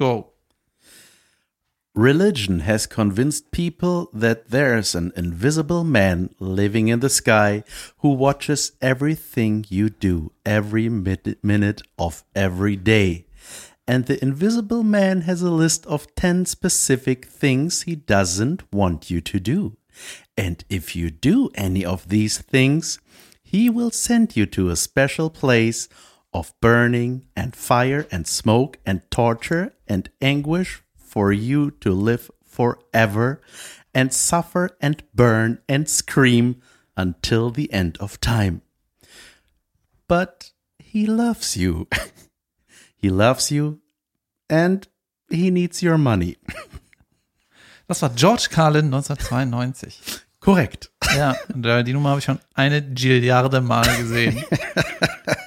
Go. Religion has convinced people that there's an invisible man living in the sky who watches everything you do every minute of every day. And the invisible man has a list of 10 specific things he doesn't want you to do. And if you do any of these things, he will send you to a special place of burning and fire and smoke and torture and anguish for you to live forever and suffer and burn and scream until the end of time. But he loves you. he loves you and he needs your money. Das war George Carlin 1992. Korrekt. Ja, äh, die Nummer habe ich schon eine Gilliarde Mal gesehen.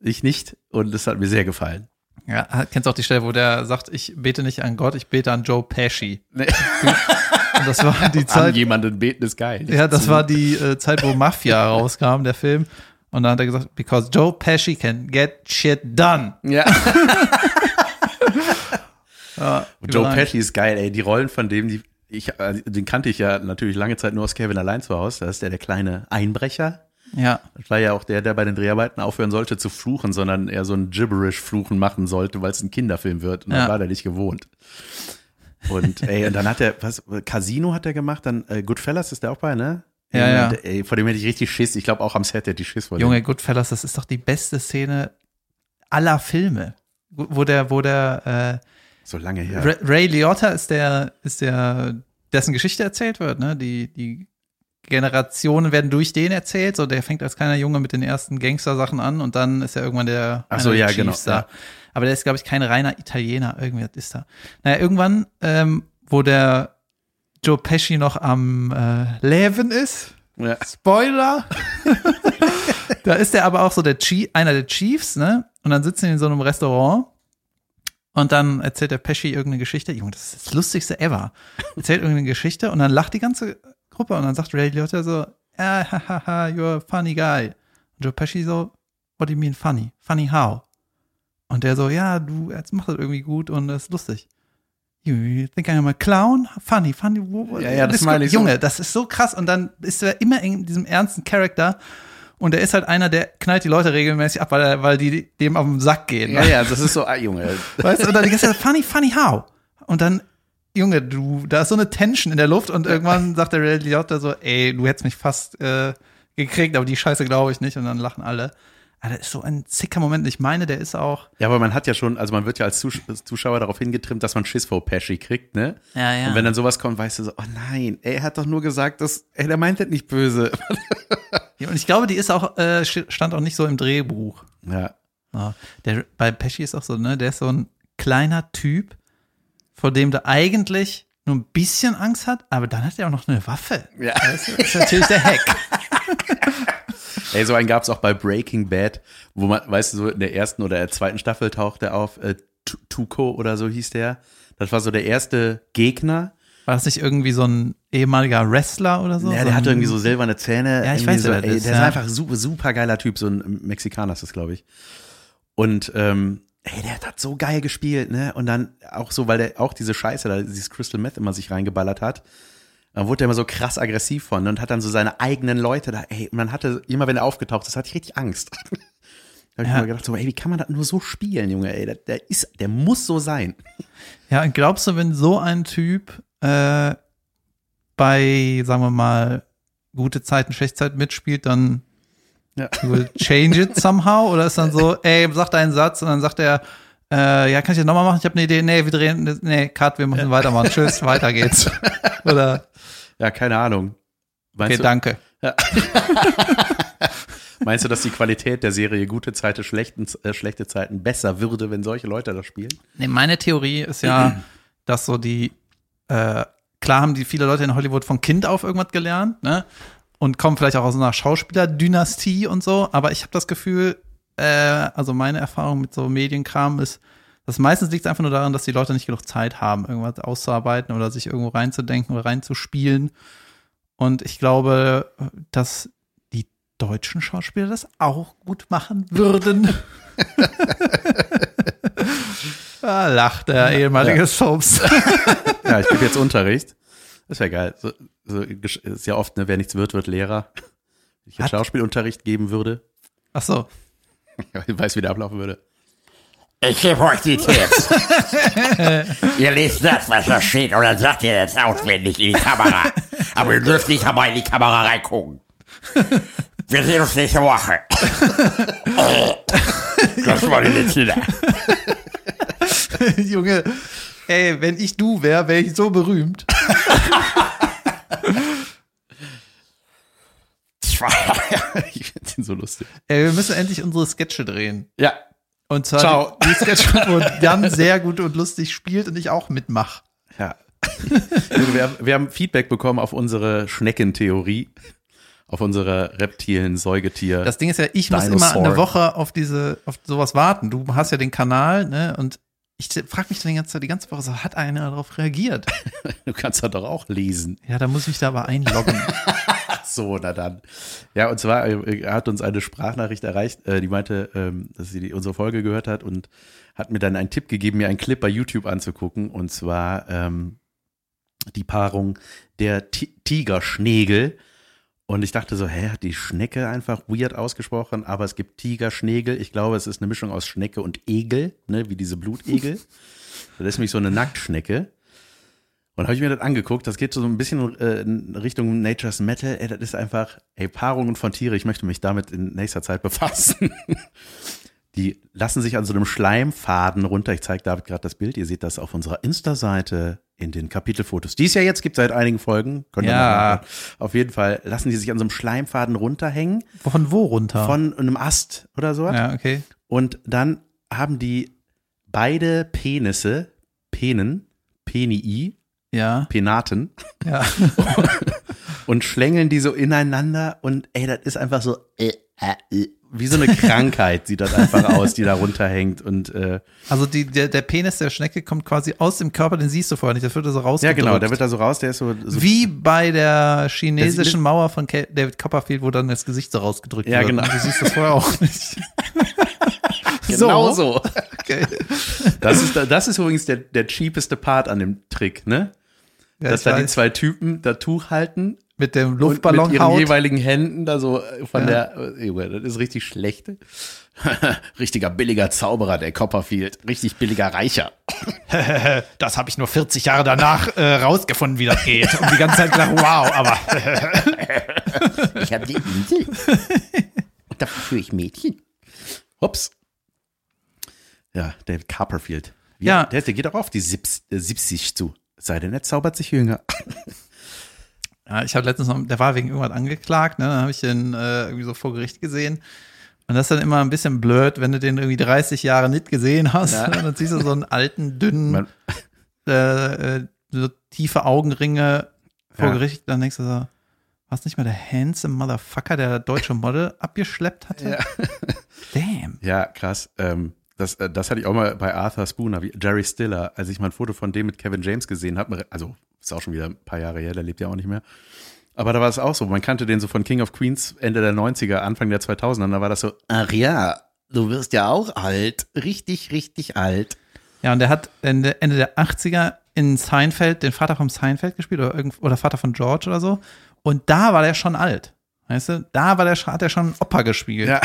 Ich nicht und es hat mir sehr gefallen. Ja, kennst du auch die Stelle, wo der sagt, ich bete nicht an Gott, ich bete an Joe Pesci. Nee. Und das war die An Zeit, jemanden beten ist geil. ja, das war die äh, Zeit, wo Mafia rauskam, der Film. Und dann hat er gesagt, because Joe Pesci can get shit done. Ja. Ja, Joe überall. Pesci ist geil, ey. Die Rollen von dem, die ich, äh, den kannte ich ja natürlich lange Zeit nur aus Kevin allein zu Hause. Da ist der der kleine Einbrecher. Ja, Das war ja auch der, der bei den Dreharbeiten aufhören sollte zu fluchen, sondern eher so ein Gibberish-Fluchen machen sollte, weil es ein Kinderfilm wird. Und Ja. dann war der nicht gewohnt. Und ey, und dann hat er, was, Casino hat er gemacht, dann äh, Goodfellas ist der auch bei, ne? Ja, ja. Ey, vor dem hätte ich richtig Schiss. Ich glaube auch am Set hätte ich Schiss vor dem. Junge Goodfellas, das ist doch die beste Szene aller Filme. Wo der, wo der, äh, So lange her. Ray, Ray Liotta ist der, ist der, dessen Geschichte erzählt wird, ne? Die, die Generationen werden durch den erzählt. So, der fängt als kleiner Junge mit den ersten Gangster-Sachen an und dann ist er irgendwann der, Ach so, ja, genau, Chiefs da. ja. Aber der ist, glaube ich, kein reiner Italiener. Irgendwie ist da. Naja, irgendwann, ähm, wo der Joe Pesci noch am äh, Leben ist, Ja. Spoiler. da ist er aber auch so der Chief, einer der Chiefs, ne? Und dann sitzen die in so einem Restaurant und dann erzählt der Pesci irgendeine Geschichte. Junge, das ist das Lustigste ever. Erzählt irgendeine Geschichte und dann lacht die ganze Gruppe und dann sagt Ray Liotta so, ah, ha, ha, ha, you're a funny guy. Und Joe Pesci so, what do you mean funny? Funny how? Und der so, ja, du, jetzt machst das irgendwie gut und das ist lustig. You think I'm a clown? Funny, funny. Ja, ja, das meine ich so. Junge, das ist so krass. Und dann ist er immer in diesem ernsten Charakter. Und er ist halt einer, der knallt die Leute regelmäßig ab, weil, er, weil die dem auf den Sack gehen. Ja, ja, das ist so, ah, Junge. Weißt du, und dann die ganze Zeit, funny, funny, how? Und dann, Junge, du, da ist so eine Tension in der Luft und irgendwann sagt der Ray Liotta so, ey, du hättest mich fast äh, gekriegt, aber die Scheiße glaube ich nicht. Und dann lachen alle. Aber das ist so ein sicker Moment. Ich meine, der ist auch. Ja, aber man hat ja schon, also man wird ja als Zus Zuschauer darauf hingetrimmt, dass man Schiss vor Pesci kriegt, ne? Ja, ja. Und wenn dann sowas kommt, weißt du so, oh nein, ey, er hat doch nur gesagt, dass, ey, der meint das nicht böse. Ja, und ich glaube, die ist auch, äh, stand auch nicht so im Drehbuch. Ja. Ja, der, bei Pesci ist auch so, ne, der ist so ein kleiner Typ, vor dem du eigentlich nur ein bisschen Angst hat, aber dann hat er auch noch eine Waffe. Ja. Das ist natürlich der Hack. Ey, so einen gab's auch bei Breaking Bad, wo man, weißt du, so in der ersten oder der zweiten Staffel taucht er auf, äh, Tu- Tuco oder so hieß der. Das war so der erste Gegner. War das nicht irgendwie so ein ehemaliger Wrestler oder so? Ja, so der ein, hatte irgendwie so silberne Zähne. Ja, ich weiß, so, ey, ist, Der ist ja. einfach super, super geiler Typ, so ein Mexikaner ist das, glaube ich. Und ähm, ey, der hat so geil gespielt, ne? Und dann auch so, weil der auch diese Scheiße, da dieses Crystal Meth immer sich reingeballert hat, dann wurde er immer so krass aggressiv von und hat dann so seine eigenen Leute da, ey, und man hatte, immer wenn er aufgetaucht ist, hatte ich richtig Angst. da hab ich Ja. mir gedacht, so, ey, wie kann man das nur so spielen, Junge, ey, der, der ist, der muss so sein. Ja, und glaubst du, wenn so ein Typ äh, bei, sagen wir mal, gute Zeiten, schlechte Zeiten mitspielt, dann Ja. will change it somehow? Oder ist dann so, ey, sag deinen Satz und dann sagt er, äh, ja, kann ich das nochmal machen? Ich habe eine Idee. Nee, wir drehen, nee, Cut, wir müssen weitermachen. Tschüss, weiter geht's. Oder, Ja, keine Ahnung. Meinst okay, du, danke. Meinst du, dass die Qualität der Serie gute Zeiten, schlechten, äh, schlechte Zeiten besser würde, wenn solche Leute das spielen? Nee, meine Theorie ist ja, dass so die, äh, klar haben die viele Leute in Hollywood von Kind auf irgendwas gelernt, ne? Und kommen vielleicht auch aus einer Schauspielerdynastie und so, aber ich habe das Gefühl, äh, also meine Erfahrung mit so Medienkram ist, dass meistens liegt es einfach nur daran, dass die Leute nicht genug Zeit haben, irgendwas auszuarbeiten oder sich irgendwo reinzudenken oder reinzuspielen. Und ich glaube, dass die deutschen Schauspieler das auch gut machen würden. Ah, lacht der ehemalige Soaps. Ja, ich gebe jetzt Unterricht. Das wäre geil. So, so, ist ja oft, ne, wer nichts wird, wird Lehrer. Wenn ich jetzt Schauspielunterricht geben würde, Ach so. ich weiß, wie der ablaufen würde. Ich gebe euch die Tipps. ihr lest das, was da steht, und dann sagt ihr das auswendig in die Kamera. Aber ihr dürft nicht dabei in die Kamera reingucken. Wir sehen uns nächste Woche. Das war die letzte. Junge, ey, wenn ich du wäre, wäre ich so berühmt. ich finde den so lustig. Ey, wir müssen endlich unsere Sketche drehen. Ja, Und zwar Ciao. die, die Sketche, wo Jan sehr gut und lustig spielt und ich auch mitmach. ja. Wir, haben, wir haben Feedback bekommen auf unsere Schneckentheorie, auf unsere reptilen Säugetier. Das Ding ist ja, ich muss Dinosaur. immer eine Woche auf diese, auf sowas warten. Du hast ja den Kanal, ne? Und ich frage mich dann die ganze Zeit, die ganze Woche so, hat einer darauf reagiert? du kannst doch auch lesen. Ja, da muss ich da aber einloggen. So, na dann. Ja, und zwar äh, hat uns eine Sprachnachricht erreicht, äh, die meinte, ähm, dass sie die, unsere Folge gehört hat und hat mir dann einen Tipp gegeben, mir einen Clip bei YouTube anzugucken. Und zwar ähm, die Paarung der Ti- Tigerschnegel. Und ich dachte so, hä, hat die Schnecke einfach weird ausgesprochen, aber es gibt Tigerschnegel. Ich glaube, es ist eine Mischung aus Schnecke und Egel, ne, wie diese Blutegel. Das ist nämlich so eine Nacktschnecke. Und habe ich mir das angeguckt, das geht so ein bisschen äh, in Richtung Nature's Metal. Ey, das ist einfach, ey, Paarungen von Tiere, ich möchte mich damit in nächster Zeit befassen. Die lassen sich an so einem Schleimfaden runter. Ich zeige David gerade das Bild. Ihr seht das auf unserer Insta-Seite in den Kapitelfotos. Die es ja jetzt gibt seit einigen Folgen. Könnt ihr Ja. Auf jeden Fall lassen die sich an so einem Schleimfaden runterhängen. Von wo runter? Von einem Ast oder so. ja, okay. Und dann haben die beide Penisse, Penen, Penii, Ja, Penaten ja. und schlängeln die so ineinander und ey, das ist einfach so äh, äh, äh, wie so eine Krankheit sieht das einfach aus, die da runterhängt und äh, Also die, der, der Penis der Schnecke kommt quasi aus dem Körper, den siehst du vorher nicht, das wird so ja rausgedrückt. genau, der wird da so raus, der ist so, so Wie bei der chinesischen Mauer von David Copperfield, wo dann das Gesicht so rausgedrückt Ja, wird. genau. Und Du siehst das vorher auch nicht. genau so. Okay. Das ist das ist übrigens der der cheapeste Part an dem Trick, ne? Ja, Dass da die weiß. zwei Typen da Tuch halten mit dem und mit Luftballon ihren haut. jeweiligen Händen da so äh, von Ja. der äh, Junge, das ist richtig schlecht. Richtiger billiger Zauberer, der Copperfield. Richtig billiger Reicher. Das habe ich nur 40 Jahre danach äh, rausgefunden, wie das geht. Und die ganze Zeit gedacht, wow, aber Ich habe die Insel. Und dafür führe ich Mädchen. Ups. Ja, David Copperfield. Ja. Der, der geht auch auf die 70, äh, 70 zu. Es Sei denn, er zaubert sich jünger. Ja, ich habe letztens noch, der war wegen irgendwas angeklagt, ne? Dann habe ich den äh, irgendwie so vor Gericht gesehen. Und das ist dann immer ein bisschen blöd, wenn du den irgendwie 30 Jahre nicht gesehen hast. Ja. Ne? Dann siehst du so einen alten, dünnen, äh, äh, so tiefe Augenringe vor Ja. Gericht. Dann denkst du so, was nicht mal der handsome Motherfucker, der deutsche Model abgeschleppt hatte? Damn. Ja, krass. Ähm, das, äh, das hatte ich auch mal bei Arthur Spooner, wie Jerry Stiller, als ich mal ein Foto von dem mit Kevin James gesehen habe. Also, ist auch schon wieder ein paar Jahre her, der lebt ja auch nicht mehr. Aber da war es auch so. Man kannte den so von King of Queens Ende der 90er, Anfang der 2000er. Da war das so, Ach ja, du wirst ja auch alt. Richtig, richtig alt. Ja, und der hat Ende, Ende der 80er in Seinfeld den Vater vom Seinfeld gespielt oder, irgend, oder Vater von George oder so. Und da war der schon alt. Weißt du, da war der, hat er schon Opa gespielt. ja,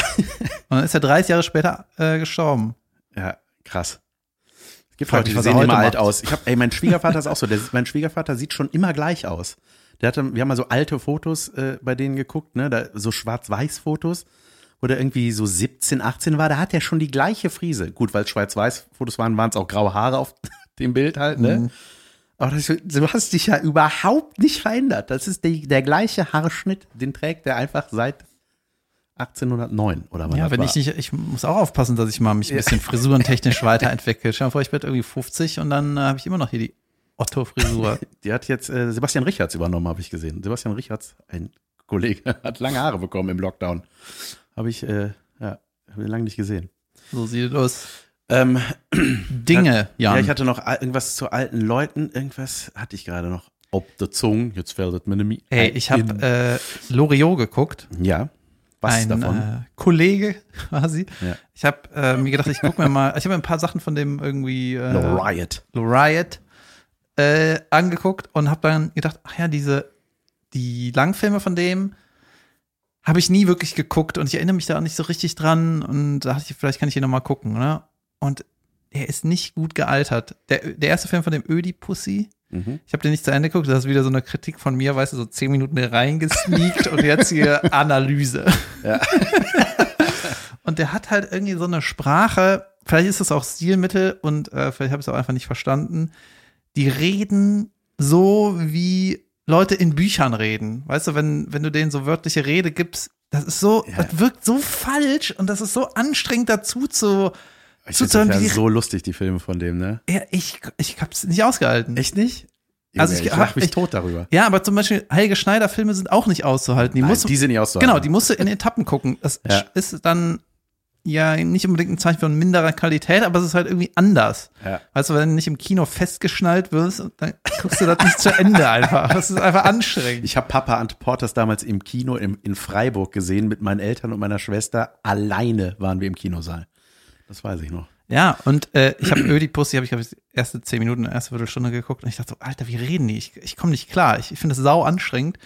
Und dann ist er 30 Jahre später äh, gestorben. Ja, krass. Es gibt Leute, die sehen immer alt aus. Ich hab, ey, mein Schwiegervater ist auch so. Der, mein Schwiegervater sieht schon immer gleich aus. Der hatte, wir haben mal so alte Fotos äh, bei denen geguckt, ne, da, so Schwarz-Weiß-Fotos, wo der irgendwie so 17, 18 war. Da hat er schon die gleiche Frise. Gut, weil es Schwarz-Weiß-Fotos waren, waren es auch graue Haare auf dem Bild halt, ne? Mhm. Aber das, du hast dich ja überhaupt nicht verändert. Das ist die, der gleiche Haarschnitt, den trägt er einfach seit 1809 oder wann Ja, wenn war. ich nicht, ich muss auch aufpassen, dass ich mal mich ein bisschen frisurentechnisch weiterentwickle. Dir mal vor, ich werde irgendwie 50 und dann äh, habe ich immer noch hier die Otto-Frisur. Die hat jetzt äh, Sebastian Richards übernommen, habe ich gesehen. Sebastian Richards, ein Kollege, hat lange Haare bekommen im Lockdown. Habe ich, äh, ja, habe ich lange nicht gesehen. so sieht es aus. Ähm, Dinge, ja, Jan. ich hatte noch al- irgendwas zu alten Leuten. Irgendwas hatte ich gerade noch. Ob der Zunge, jetzt fällt es mir nämlich Ey, ich habe äh, Loriot geguckt. Ja, Was ein davon? Äh, Kollege quasi. Ja. Ich habe äh, mir gedacht, ich gucke mir mal, ich habe mir ein paar Sachen von dem irgendwie äh, No Riot. Riot äh, angeguckt und habe dann gedacht, ach ja, diese die Langfilme von dem habe ich nie wirklich geguckt und ich erinnere mich da auch nicht so richtig dran und da dachte ich, vielleicht kann ich hier noch mal gucken, ne? Und er ist nicht gut gealtert. Der, der erste Film von dem Ödi-Pussy, Mhm. ich habe den nicht zu Ende geguckt, das ist wieder so eine Kritik von mir, weißt du, so zehn Minuten reingesneakt und jetzt hier Analyse. Ja. Und der hat halt irgendwie so eine Sprache, vielleicht ist das auch Stilmittel und äh, vielleicht habe ich es auch einfach nicht verstanden. Die reden so, wie Leute in Büchern reden. Weißt du, wenn, wenn du denen so wörtliche Rede gibst, das ist so, Ja. das wirkt so falsch und das ist so anstrengend dazu zu, Ich hören, das ja so lustig, die Filme von dem, ne? ja, ich, ich hab's nicht ausgehalten. Echt nicht? Also ich- ich lach mich ich- tot darüber. Ja, aber zum Beispiel Helge Schneider Filme sind auch nicht auszuhalten. Die Nein, musst du, die sind nicht auszuhalten. genau, die musst du in Etappen gucken. Das Ja. ist dann ja nicht unbedingt ein Zeichen von minderer Qualität, aber es ist halt irgendwie anders. Ja. Weißt du, wenn du nicht im Kino festgeschnallt wirst, dann guckst du das nicht zu Ende einfach. Das ist einfach anstrengend. Ich habe Papa and Porters damals im Kino im, in Freiburg gesehen mit meinen Eltern und meiner Schwester. Alleine waren wir im Kinosaal. Das weiß ich noch. Ja, und äh, ich habe Ödipussy, habe ich glaube ich die erste zehn Minuten, erste Viertelstunde geguckt und ich dachte so, Alter, wie reden die? Ich, ich komme nicht klar. Ich, ich finde das sau anstrengend,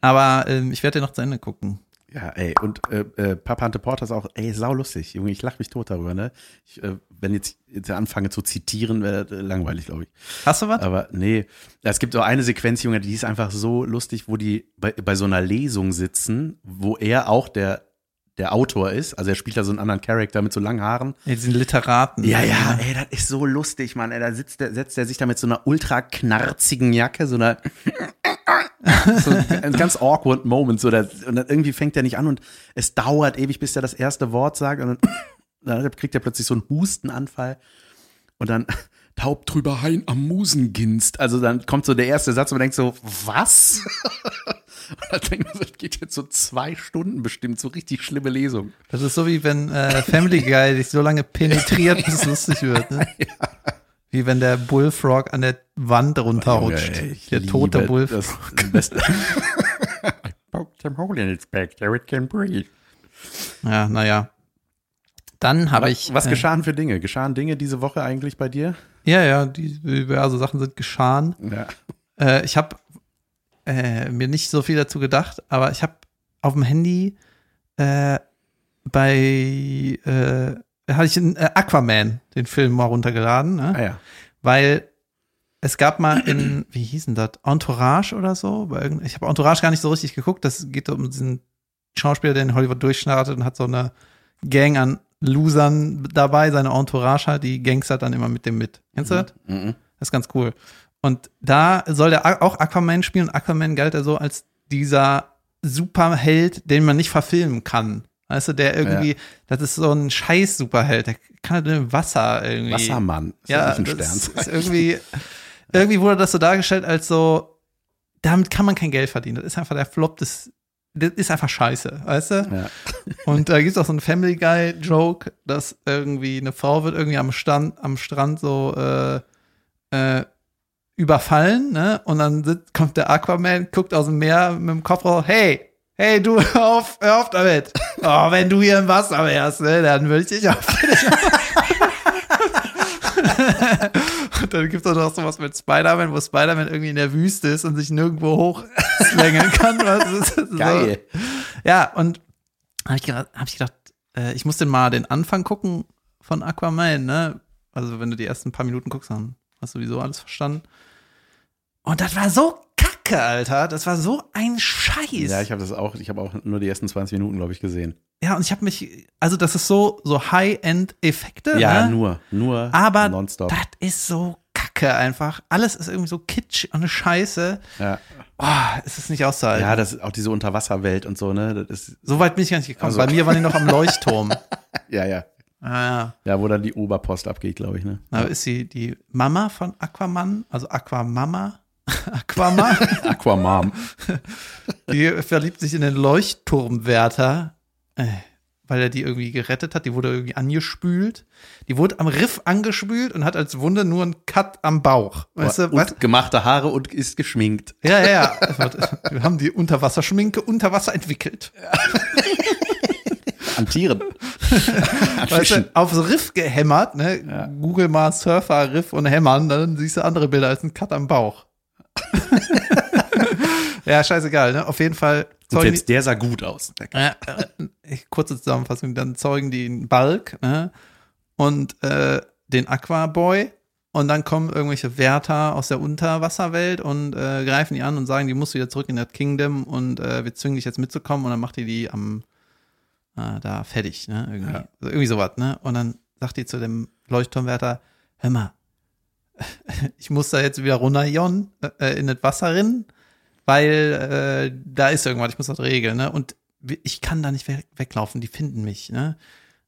aber ähm, ich werde den noch zu Ende gucken. Ja, ey, und äh, äh, Papa and Porters auch, ey, saulustig. Junge, ich lach mich tot darüber, ne? Ich, äh, wenn jetzt, jetzt anfange zu zitieren, wäre äh, langweilig, glaube ich. Hast du was? Aber nee, es gibt auch eine Sequenz, Junge, die ist einfach so lustig, wo die bei, bei so einer Lesung sitzen, wo er auch der, der Autor ist. Also er spielt da so einen anderen Charakter mit so langen Haaren. Ja, diesen Literaten. Ja, ja, ey, das ist so lustig, Mann. Ey, da sitzt der, setzt er sich da mit so einer ultra knarzigen Jacke, so einer so ein ganz awkward Moment, so da, und dann irgendwie fängt er nicht an und es dauert ewig, bis er das erste Wort sagt und dann, dann kriegt er plötzlich so einen Hustenanfall und dann taub drüber Hain am Musenginst. Also dann kommt so der erste Satz und man denkt so, was? und dann denkt man so, das geht jetzt so zwei Stunden bestimmt, so richtig schlimme Lesung. Das ist so wie wenn äh, Family Guy dich so lange penetriert, bis es lustig wird. Ne? Wie wenn der Bullfrog an der Wand runterrutscht. Junge, der tote Bullfrog. Das Beste. I poked him hole in its back so it can breathe. Ja, naja. Dann habe ich. Was äh, geschahen für Dinge? Geschahen Dinge diese Woche eigentlich bei dir? Ja, ja, die diverse Sachen sind geschahen. Ja. Äh, ich habe äh, mir nicht so viel dazu gedacht, aber ich habe auf dem Handy äh, bei äh, hatte ich einen, äh, Aquaman, den Film mal runtergeladen, ne? Ah ja. weil es gab mal in, wie hieß denn das, Entourage oder so? Ich habe Entourage gar nicht so richtig geguckt. Das geht um diesen Schauspieler, der in Hollywood durchstartet und hat so eine Gang an Losern dabei, seine Entourage halt, die Gangster dann immer mit dem mit. Kennst du das? Mhm. Das ist ganz cool. Und da soll der auch Aquaman spielen und Aquaman galt er so als dieser Superheld, den man nicht verfilmen kann. Weißt du, der irgendwie, das ist so ein scheiß Superheld, der kann halt im Wasser irgendwie. Wassermann. Ist Ja, ein Stern. ist irgendwie, irgendwie wurde das so dargestellt als so, damit kann man kein Geld verdienen. Das ist einfach der Flop des, das ist einfach scheiße, weißt du? Ja. Und da gibt's auch so einen Family Guy Joke, dass irgendwie eine Frau wird irgendwie am Stand, am Strand so äh, äh, überfallen, ne? Und dann sitzt, kommt der Aquaman, guckt aus dem Meer mit dem Kopf raus, hey, hey, du, hör auf, hör auf damit. Oh, wenn du hier im Wasser wärst, ne, dann würde ich dich auch Und dann gibt es auch noch sowas mit Spider-Man, wo Spider-Man irgendwie in der Wüste ist und sich nirgendwo hochslängeln kann. Geil. So. Ja, und habe ich gedacht, hab ich, gedacht äh, ich muss den mal den Anfang gucken von Aquaman, ne? Also wenn du die ersten paar Minuten guckst, dann hast du sowieso alles verstanden. Und das war so kacke, Alter. Das war so ein Scheiß. Ja, ich habe das auch, ich habe auch nur die ersten 20 Minuten, glaube ich, gesehen. Ja, und ich habe mich, also das ist so, so High-End-Effekte. Ja, ne? nur, nur Aber nonstop. das ist so kacke einfach. Alles ist irgendwie so kitsch und eine Scheiße. Ja. Oh, es ist nicht auszuhalten. ja, das ist auch diese Unterwasserwelt und so, ne? Das ist, so weit bin ich gar nicht gekommen. Also- Bei mir waren die noch am Leuchtturm. ja, ja. ah, ja. Ja, wo dann die Oberpost abgeht, glaube ich, ne? Da ist sie die Mama von Aquaman, also Aquamama. Aquama, Aquamam. die verliebt sich in den Leuchtturmwärter. Äh, weil er die irgendwie gerettet hat. Die wurde irgendwie angespült. Die wurde am Riff angespült und hat als Wunde nur einen Cut am Bauch. Weißt du, und was? gemachte Haare und ist geschminkt. Ja, ja, ja. Wir haben die Unterwasserschminke unter Wasser entwickelt. An Tieren. An Weißt du, aufs Riff gehämmert, ne? Google mal Surfer, Riff und hämmern, dann siehst du andere Bilder als ein Cut am Bauch. ja, scheißegal, ne? Auf jeden Fall Und zeugen selbst der sah gut aus. äh, äh, kurze Zusammenfassung, dann zeugen die einen Balk, ne? Und äh, den Aquaboy und dann kommen irgendwelche Wärter aus der Unterwasserwelt und äh, greifen die an und sagen, die musst du wieder zurück in das Kingdom und äh, wir zwingen dich jetzt mitzukommen und dann macht die die am äh, da fertig, ne? Irgendwie, Ja. so, irgendwie sowas, ne? Und dann sagt die zu dem Leuchtturmwärter, hör mal, ich muss da jetzt wieder runter, Jon, äh, in das Wasser rennen, weil äh, da ist irgendwas, ich muss das regeln, ne? Und ich kann da nicht weg, weglaufen, die finden mich, ne?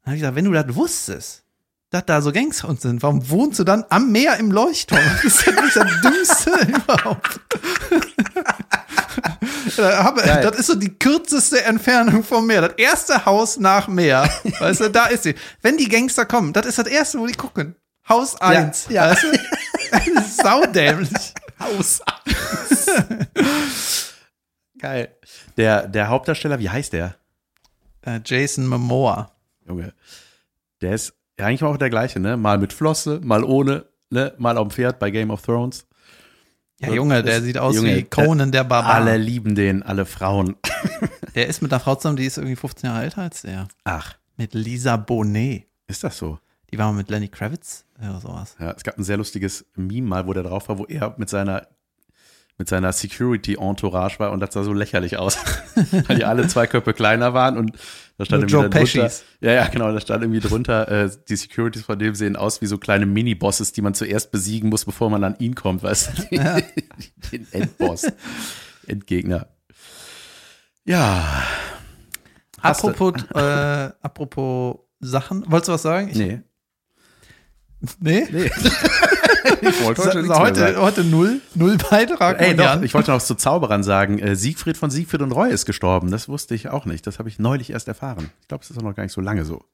Dann habe ich gesagt, wenn du das wusstest, dass da so Gangster uns sind, warum wohnst du dann am Meer im Leuchtturm? Das ist ja nicht das Dümmste überhaupt. Das ist so die kürzeste Entfernung vom Meer. Das erste Haus nach Meer. Weißt du, da ist sie. Wenn die Gangster kommen, das ist das erste, wo die gucken. Haus 1. ja. Weißt du? Saudämlich. Haus. Geil. Der, der Hauptdarsteller, wie heißt der? Äh, Jason Momoa. Junge. Der ist ja eigentlich auch der gleiche, ne? Mal mit Flosse, mal ohne, ne? Mal auf dem Pferd bei Game of Thrones. Ja, Junge, der sieht aus Junge, wie Conan der Barbar. Alle lieben den, alle Frauen. Der ist mit einer Frau zusammen, die ist irgendwie 15 Jahre älter als der. Ach, Mit Lisa Bonet. ist das so? Die war mal mit Lenny Kravitz oder sowas. Ja, es gab ein sehr lustiges Meme mal, wo der drauf war, wo er mit seiner mit seiner Security-Entourage war und das sah so lächerlich aus, weil die alle zwei Köpfe kleiner waren und da stand Nur irgendwie Joe drunter, ja, ja, genau, da stand irgendwie drunter, äh, die Securities von dem sehen aus wie so kleine Mini-Bosses, die man zuerst besiegen muss, bevor man an ihn kommt, weißt du, den Endboss, Endgegner. Ja, Hast Apropos, äh, apropos Sachen. Wolltest du was sagen? Ich, nee, nee? nee. ich wollte heute, sagen. heute, heute null, null Beitrag. Ey, doch, ich wollte noch zu Zauberern sagen. Äh, Siegfried von Siegfried und Roy ist gestorben. Das wusste ich auch nicht. Das habe ich neulich erst erfahren. Ich glaube, es ist auch noch gar nicht so lange so.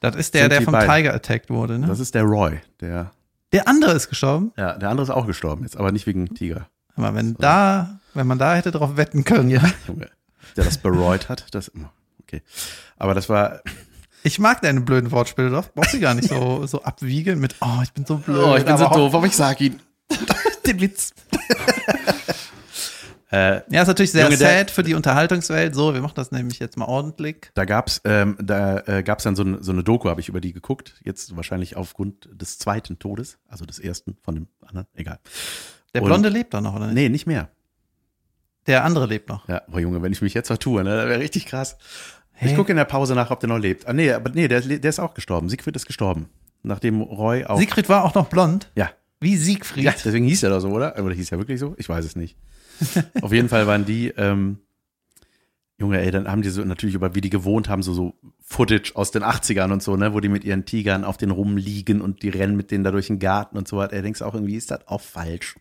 das ist der, sind der vom beiden. Tiger attacked wurde, ne? Das ist der Roy. Der, Der andere ist gestorben. ja, der andere ist auch gestorben jetzt, aber nicht wegen Tiger. Aber wenn da, wenn man da hätte drauf wetten können, ja. Der das bereut hat. Das, okay. Aber das war, Ich mag deine blöden Wortspiele doch. Brauchst du gar nicht so, so abwiegeln mit, oh, ich bin so blöd. oh, ich bin so doof, aber ich sag ihn. Den Witz. Äh, Ja, ist natürlich sehr Junge, sad für die Unterhaltungswelt. So, wir machen das nämlich jetzt mal ordentlich. da gab's, ähm, da äh, gab's dann so, eine- so eine Doku, habe ich über die geguckt. Jetzt wahrscheinlich aufgrund des zweiten Todes, also des ersten von dem anderen. Egal. Der Und- Blonde lebt doch noch, oder nicht? Nee, nicht mehr. Der andere lebt noch. Ja, aber Junge, wenn ich mich jetzt vertue, ne, das wäre richtig krass. Hä? Ich gucke in der Pause nach, ob der noch lebt. Ah, nee, aber nee, der, der ist auch gestorben. Siegfried ist gestorben. Nachdem Roy auch. Siegfried war auch noch blond. ja. Wie Siegfried. ja, deswegen hieß er doch so, oder? Oder hieß er wirklich so? Ich weiß es nicht. Auf jeden Fall waren die, ähm, Junge, ey, dann haben die so natürlich über, wie die gewohnt haben, so, so Footage aus den 80ern und so, ne, wo die mit ihren Tigern auf den rumliegen und die rennen mit denen da durch den Garten und so weiter. Ey, denkst auch irgendwie, ist das auch falsch?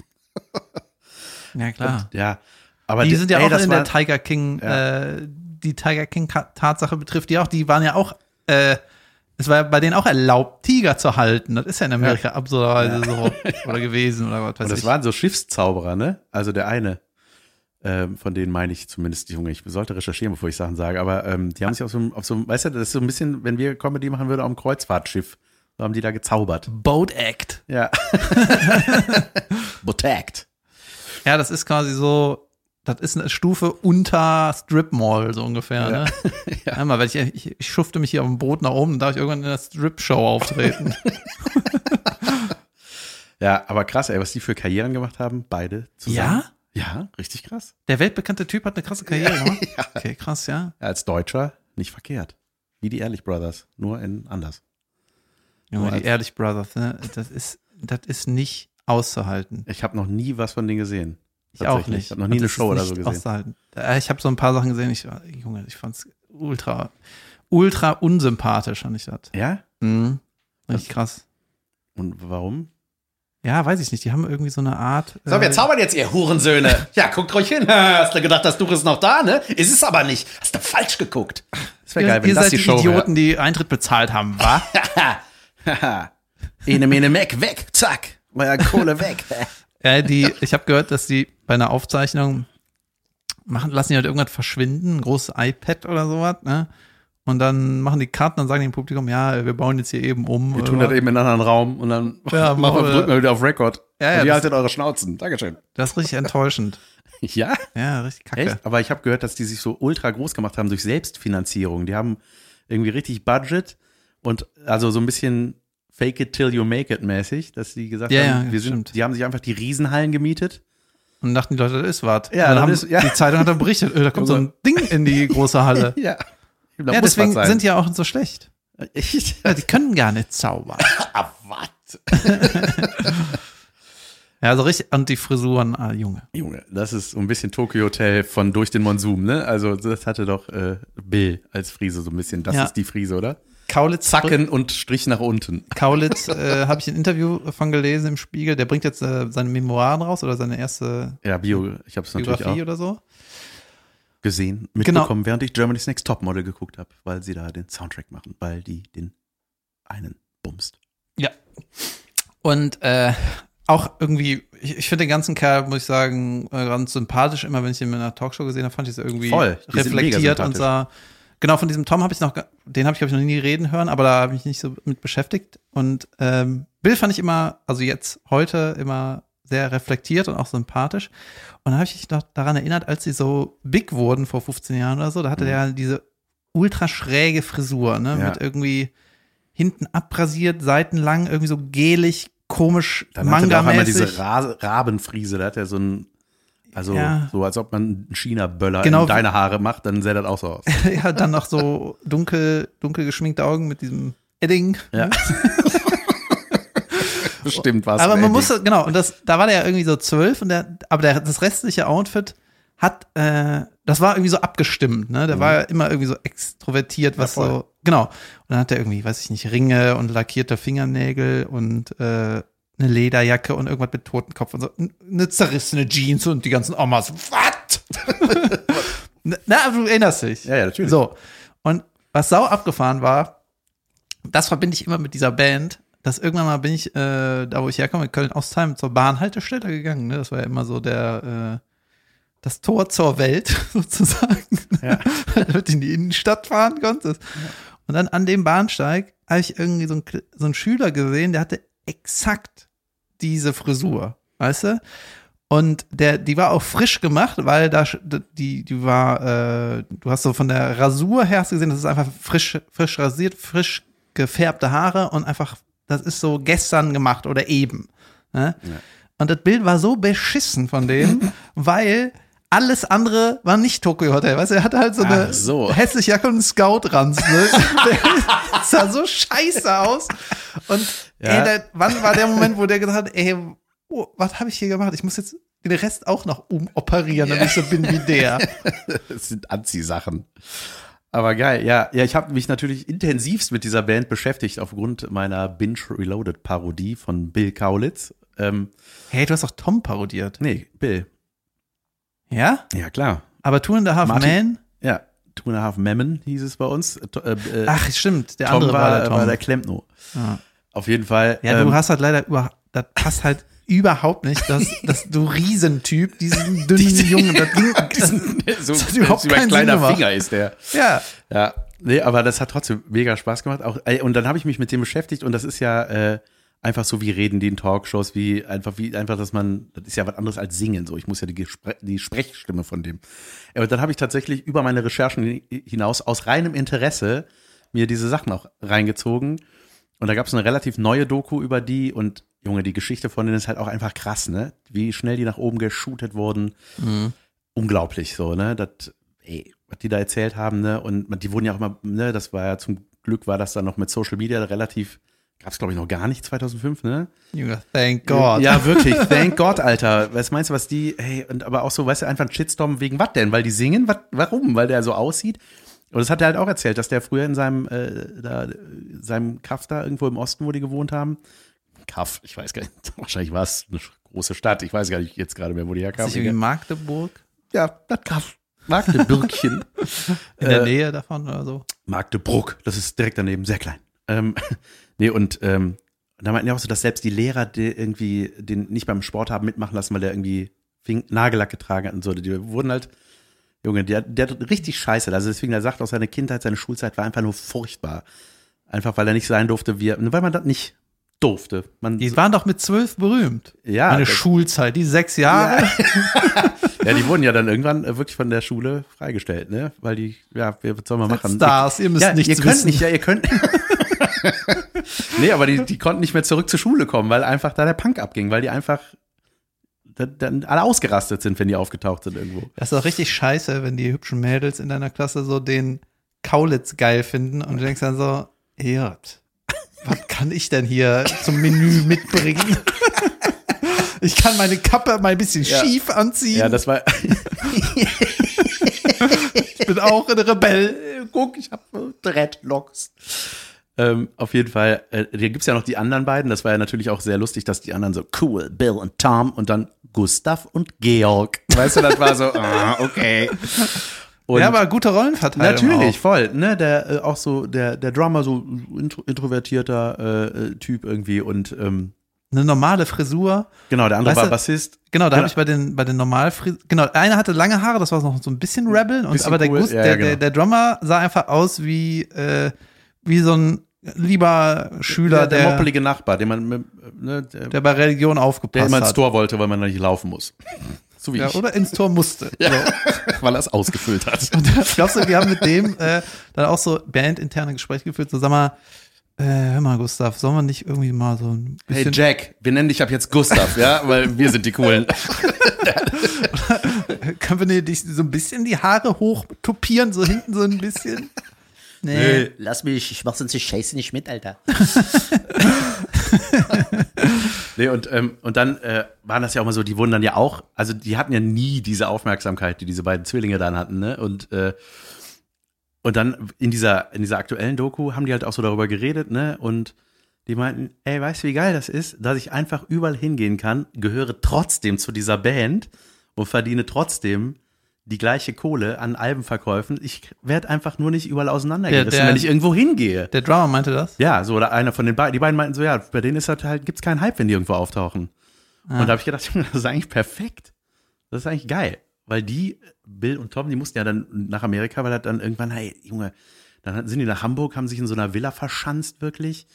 Ja, klar. Ja. Aber die sind ja ey, auch in war- der Tiger King, Ja. äh, die Tiger King Tatsache betrifft die auch, die waren ja auch, äh, es war ja bei denen auch erlaubt, Tiger zu halten. Das ist ja in Amerika absurderweise so oder gewesen oder was weiß Und das ich. waren so Schiffszauberer, ne? Also der eine, ähm, von denen meine ich zumindest, Junge, ich sollte recherchieren, bevor ich Sachen sage, aber ähm, die haben sich auf so, einem- auf so, einem- weißt du, das ist so ein bisschen, wenn wir Comedy machen würden, auf einem Kreuzfahrtschiff, so haben die da gezaubert. Boat Act. Ja. Botagt. Ja, das ist quasi so, das ist eine Stufe unter Strip Mall, so ungefähr, ne? Ja. Einmal, weil ich, ich, ich schufte mich hier auf dem Boot nach oben, dann darf ich irgendwann in der Strip-Show auftreten. Ja, aber krass, ey, was die für Karrieren gemacht haben, beide zusammen. Ja, richtig krass. Der weltbekannte Typ hat eine krasse Karriere gemacht. Okay, krass, ja. Ja, als Deutscher nicht verkehrt. Wie die Ehrlich Brothers, nur in anders. Junge, Nur die Ehrlich Brothers, ne? Das ist, das ist nicht auszuhalten. Ich habe noch nie was von denen gesehen. Ich auch nicht. Ich habe noch nie eine Show oder so gesehen. Auszuhalten. Äh, Ich habe so ein paar Sachen gesehen. Ich, war- Junge, ich fand's ultra, ultra unsympathisch, fand ich das. Ja? Mhm. Richtig krass. Und warum? Ja, weiß ich nicht. Die haben irgendwie so eine Art. So, wir äh, zaubern jetzt, ihr Hurensöhne. Ja, guckt ruhig hin. Hast du gedacht, das Tuch ist noch da, ne? Ist es aber nicht. Hast du falsch geguckt. Das wäre geil, wenn ihr das seid die die Show Idioten, die Eintritt bezahlt haben, wa? Ene, mene, meck, weg. Zack. Euer Kohle weg. ja, die, ich habe gehört, dass die bei einer Aufzeichnung machen, lassen die halt irgendwas verschwinden, ein großes iPad oder sowas, ne? Und dann machen die Karten, dann sagen die im Publikum, ja, wir bauen jetzt hier eben um. Wir tun das eben in einen anderen Raum und dann Ja, machen wir, drücken wir wieder auf Record. Ja, ja, und ihr haltet eure Schnauzen. Dankeschön. Das ist richtig enttäuschend. Ja? Ja, richtig kacke. Echt? Aber ich habe gehört, dass die sich so ultra groß gemacht haben durch Selbstfinanzierung. Die haben irgendwie richtig Budget und also so ein bisschen Fake it till you make it mäßig, dass die gesagt Ja, haben, ja, wir sind, stimmt. die haben sich einfach die Riesenhallen gemietet. Und dachten die Leute, das ist was. Ja, dann haben, ist- ja. Die Zeitung hat dann berichtet, äh, da kommt so ein Ding in die große Halle. Ja. Da ja, deswegen sind die ja auch so schlecht. Echt? Ja, die können gar nicht zaubern. Ah, was? Ja, so richtig. Und die Frisuren, ah, Junge. Junge, das ist so ein bisschen Tokyo Hotel von durch den Monsum, ne? Also das hatte doch äh, Bill als Frise so ein bisschen. Das Ja. ist die Frise, oder? Kaulitz, Zacken und Strich nach unten. Kaulitz äh, habe ich ein Interview von gelesen im Spiegel. Der bringt jetzt äh, seine Memoiren raus oder seine erste Ja, Bio, ich habe es natürlich Biografie auch oder so. gesehen, Genau. mitbekommen, während ich Germany's Next Topmodel geguckt habe, weil sie da den Soundtrack machen, weil die den einen bumst. Ja. Und äh, auch irgendwie, ich, ich finde den ganzen Kerl, muss ich sagen, äh, ganz sympathisch. Immer wenn ich ihn in einer Talkshow gesehen habe, fand ich es irgendwie Voll, reflektiert und sah. Genau, von diesem Tom habe ich noch, den habe ich, glaube ich, noch nie reden hören, aber da habe ich mich nicht so mit beschäftigt. Und ähm, Bill fand ich immer, also jetzt, heute immer sehr reflektiert und auch sympathisch. Und da habe ich mich noch daran erinnert, als sie so big wurden vor 15 Jahren oder so, da hatte der diese ultra schräge Frisur, ne? Mhm. Ja. Mit irgendwie hinten abrasiert, seitenlang, irgendwie so gelig, komisch, Dann hatte der auch einmal diese Rabenfriese, da hat er so ein, also Ja. so als ob man einen China-Böller Genau. in deine Haare macht, dann sähe das auch so aus. ja, dann noch so dunkel, dunkel geschminkte Augen mit diesem Edding. Ja. Bestimmt was. Aber man muss, genau, und das, da war der ja irgendwie so zwölf und der, aber der, das restliche Outfit hat, äh, das war irgendwie so abgestimmt, ne? Der war ja immer irgendwie so extrovertiert, was Mhm. Ja, so, genau. Und dann hat er irgendwie, weiß ich nicht, Ringe und lackierte Fingernägel und äh, eine Lederjacke und irgendwas mit Totenkopf und so. Eine zerrissene Jeans und die ganzen Omas. Was? Na, du erinnerst dich. Ja, ja, natürlich. So. Und was sau abgefahren war, das verbinde ich immer mit dieser Band, dass irgendwann mal bin ich, äh, da wo ich herkomme, in Köln-Ostheim, zur Bahnhaltestelle gegangen. Ne? Das war ja immer so der, äh, das Tor zur Welt sozusagen, Ja. damit du in die Innenstadt fahren konntest. Und dann an dem Bahnsteig habe ich irgendwie so einen, so einen Schüler gesehen, der hatte exakt diese Frisur, weißt du? Und der, die war auch frisch gemacht, weil da die, die war, äh, du hast so von der Rasur her gesehen, das ist einfach frisch, frisch rasiert, frisch gefärbte Haare und einfach, das ist so gestern gemacht oder eben. Ne? Und das Bild war so beschissen von dem, weil alles andere war nicht Tokyo Hotel. Weißt du, er hatte halt so eine so. hässliche Jacke und einen Scout-Ranz. Ne? Sah so scheiße aus. Und Ja. ey, der, wann war der Moment, wo der gesagt hat, ey, oh, was habe ich hier gemacht? Ich muss jetzt den Rest auch noch umoperieren, damit ich so bin wie der. Das sind Anziehsachen. Aber geil, ja, ja, ich habe mich natürlich intensivst mit dieser Band beschäftigt aufgrund meiner Binge Reloaded Parodie von Bill Kaulitz. Ähm, Hey, du hast doch Tom parodiert. nee, Bill. Ja? Ja, klar. Aber Two and a Half Martin- Man? Ja, Two and a Half Memon hieß es bei uns. Äh, äh, Ach, stimmt. Der Tom andere war, der Tom. war der Klempno. Ja. Auf jeden Fall. Ja, du ähm, hast halt leider über, das passt halt überhaupt nicht, dass, dass du Riesentyp, diesen dünnen Jungen, das ging, diesen, so, das hat überhaupt über ein keinen Sinn kleiner gemacht. Finger ist der. ja, Ja, nee, aber das hat trotzdem mega Spaß gemacht. Auch, ey, und dann habe ich mich mit dem beschäftigt und das ist ja äh, einfach so wie reden die in Talkshows, wie einfach wie einfach, dass man, das ist ja was anderes als singen. So, ich muss ja die, Gespre die Sprechstimme von dem. Und dann habe ich tatsächlich über meine Recherchen hi- hinaus aus reinem Interesse mir diese Sachen auch reingezogen. Und da gab es eine relativ neue Doku über die und Junge, die Geschichte von denen ist halt auch einfach krass, ne? Wie schnell die nach oben geshootet wurden. Unglaublich so, ne? Das, ey, was die da erzählt haben, ne? Und die wurden ja auch immer, ne? Das war ja zum Glück war das dann noch mit Social Media relativ, gab es glaube ich noch gar nicht 2005, ne? Junge, thank God. Ja, wirklich. Thank God, Alter. Was meinst du, was die, hey, und aber auch so, weißt du, einfach ein Shitstorm wegen was denn? Weil die singen? Was, warum? Weil der so aussieht? Und das hat er halt auch erzählt, dass der früher in seinem, äh, da, seinem Kaff da irgendwo im Osten, wo die gewohnt haben, Kaff. Ich weiß gar nicht. Wahrscheinlich war es eine große Stadt. Ich weiß gar nicht jetzt gerade mehr, wo die herkam. Ist irgendwie Magdeburg? Ja, das Kaff. Magdeburgchen. In der Nähe davon oder so? Magdeburg, das ist direkt daneben, sehr klein. Ähm, nee, und ähm, da meinten die auch so, dass selbst die Lehrer die irgendwie den nicht beim Sport haben mitmachen lassen, weil der irgendwie Nagellack getragen hat und so. Die wurden halt, Junge, der, der hat richtig scheiße. Also deswegen, er sagt auch, seine Kindheit, seine Schulzeit war einfach nur furchtbar. Einfach weil er nicht sein durfte, wie er, weil man das nicht durfte. Man, Die waren doch mit zwölf berühmt. Ja, Meine das- Schulzeit, die sechs Jahre. ja, die wurden ja dann irgendwann äh, wirklich von der Schule freigestellt, ne? Weil die, ja, wir- was soll man machen? Stars, ihr müsst ja, nichts ihr könnt wissen. nicht, ja, ihr könnt. nee, aber die, die konnten nicht mehr zurück zur Schule kommen, weil einfach da der Punk abging, weil die einfach dann alle ausgerastet sind, wenn die aufgetaucht sind irgendwo. Das ist doch richtig scheiße, wenn die hübschen Mädels in deiner Klasse so den Kaulitz geil finden und du denkst dann so, Erd, was kann ich denn hier zum Menü mitbringen? Ich kann meine Kappe mal ein bisschen Ja. schief anziehen. Ja, das war. ich bin auch ein Rebell. Guck, ich habe Dreadlocks. Ähm, auf jeden Fall, äh, hier gibt's ja noch die anderen beiden. Das war ja natürlich auch sehr lustig, dass die anderen so cool, Bill und Tom und dann Gustav und Georg. Weißt du, das war so, ah, okay. Und ja, aber gute Rollenverteilung. Natürlich, Auch. voll. Ne, der äh, auch so der der Drummer so intro, introvertierter äh, äh, Typ irgendwie und ähm, Eine normale Frisur. genau der andere Weißt war du- Bassist. Genau, da Ja. habe ich bei den bei den Normalfrisuren, genau, einer hatte lange Haare, das war noch so ein bisschen Rebel, und Bisschen aber der, cool, Gust, ja, der, genau. der, der Drummer sah einfach aus wie äh, wie so ein lieber Schüler, Ja, der, der, moppelige Nachbar, den man ne, der, der bei Religion der aufgepasst immer ins hat. Tor wollte, weil man da nicht laufen muss. So wie Ja, ich, oder ins Tor musste. Ja, weil er es ausgefüllt hat. Und glaubst du, wir haben mit dem äh, dann auch so bandinterne Gespräche geführt, so sag mal, äh, hör mal, Gustav, sollen wir nicht irgendwie mal so ein Hey bisschen Jack, wir nennen dich ab jetzt Gustav, ja, weil wir sind die coolen. können wir dir dich so ein bisschen die Haare hoch tupieren, so hinten so ein bisschen? Nee. Lass mich, ich mach sonst die Scheiße nicht mit, Alter. Nee, und, ähm, und dann äh, waren das ja auch mal so, die wurden dann ja auch, also die hatten ja nie diese Aufmerksamkeit, die diese beiden Zwillinge dann hatten, ne? Und, äh, und dann in dieser, in dieser aktuellen Doku haben die halt auch so darüber geredet, ne? Und die meinten, ey, weißt du, wie geil das ist, dass ich einfach überall hingehen kann, gehöre trotzdem zu dieser Band und verdiene trotzdem die gleiche Kohle an Albenverkäufen. Ich werde einfach nur nicht überall auseinandergerissen, Der- der- wenn ich irgendwo hingehe. Der Drummer meinte das? Ja, so oder einer von den beiden. Die beiden meinten so, ja, bei denen ist halt, halt gibt's keinen Hype, wenn die irgendwo auftauchen. Und da habe ich gedacht, Junge, das ist eigentlich perfekt. Das ist eigentlich geil. Weil die, Bill und Tom, die mussten ja dann nach Amerika, weil das dann irgendwann, hey, Junge, dann sind die nach Hamburg, haben sich in so einer Villa verschanzt, wirklich.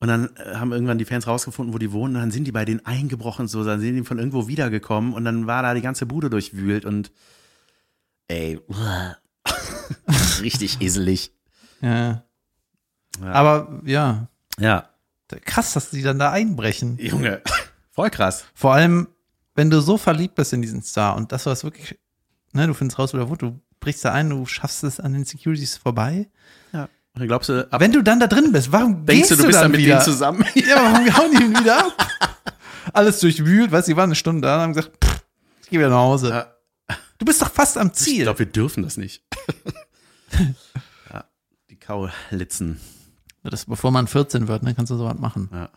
Und dann äh, haben irgendwann die Fans rausgefunden, wo die wohnen. Und dann sind die bei denen eingebrochen, so, dann sind die von irgendwo wiedergekommen. Und dann war da die ganze Bude durchwühlt und, ey, richtig eselig. Ja. Ja. Aber ja, Ja, krass, dass die dann da einbrechen. Junge, voll krass. Vor allem, wenn du so verliebt bist in diesen Star und das war es wirklich, ne, du findest raus, wo der wohnt, du brichst da ein, du schaffst es an den Securities vorbei. Ja. Glaubst du, Wenn du dann da drin bist, warum Denkst gehst du, du bist dann dann mit wieder? denen zusammen? Ja, warum hauen die ihn wieder ab? Alles durchwühlt, weißt du, die waren eine Stunde da und haben gesagt, pff, ich gehe wieder nach Hause. Ja. Du bist doch fast am Ich Ziel. glaube, wir dürfen das nicht. ja, die Kaulitzen. Das, bevor man 14 wird, ne, kannst du sowas machen. Ja.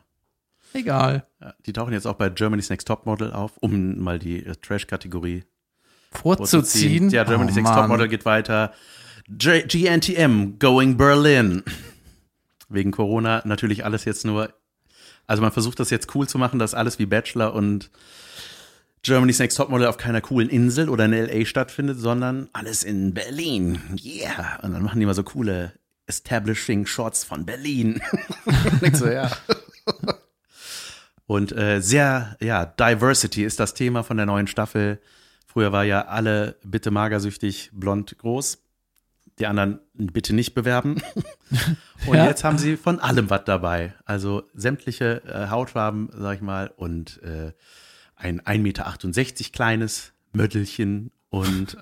Egal. Ja, die tauchen jetzt auch bei Germany's Next Topmodel auf, um mal die äh, Trash-Kategorie Vorzuziehen. Ja, Germany's oh, Next. Topmodel geht weiter. J GNTM, Going Berlin. Wegen Corona natürlich alles jetzt nur. Also man versucht das jetzt cool zu machen, dass alles wie Bachelor und Germany's Next Topmodel auf keiner coolen Insel oder in LA stattfindet, sondern alles in Berlin. Yeah. Und dann machen die mal so coole Establishing Shots von Berlin. So, ja. Und äh, sehr, ja, Diversity ist das Thema von der neuen Staffel. Früher war ja alle bitte magersüchtig, blond, groß. Die anderen bitte nicht bewerben. Und Ja. jetzt haben sie von allem was dabei. Also sämtliche äh, Hautfarben, sag ich mal, und äh, ein 1,68 Meter kleines Möttelchen und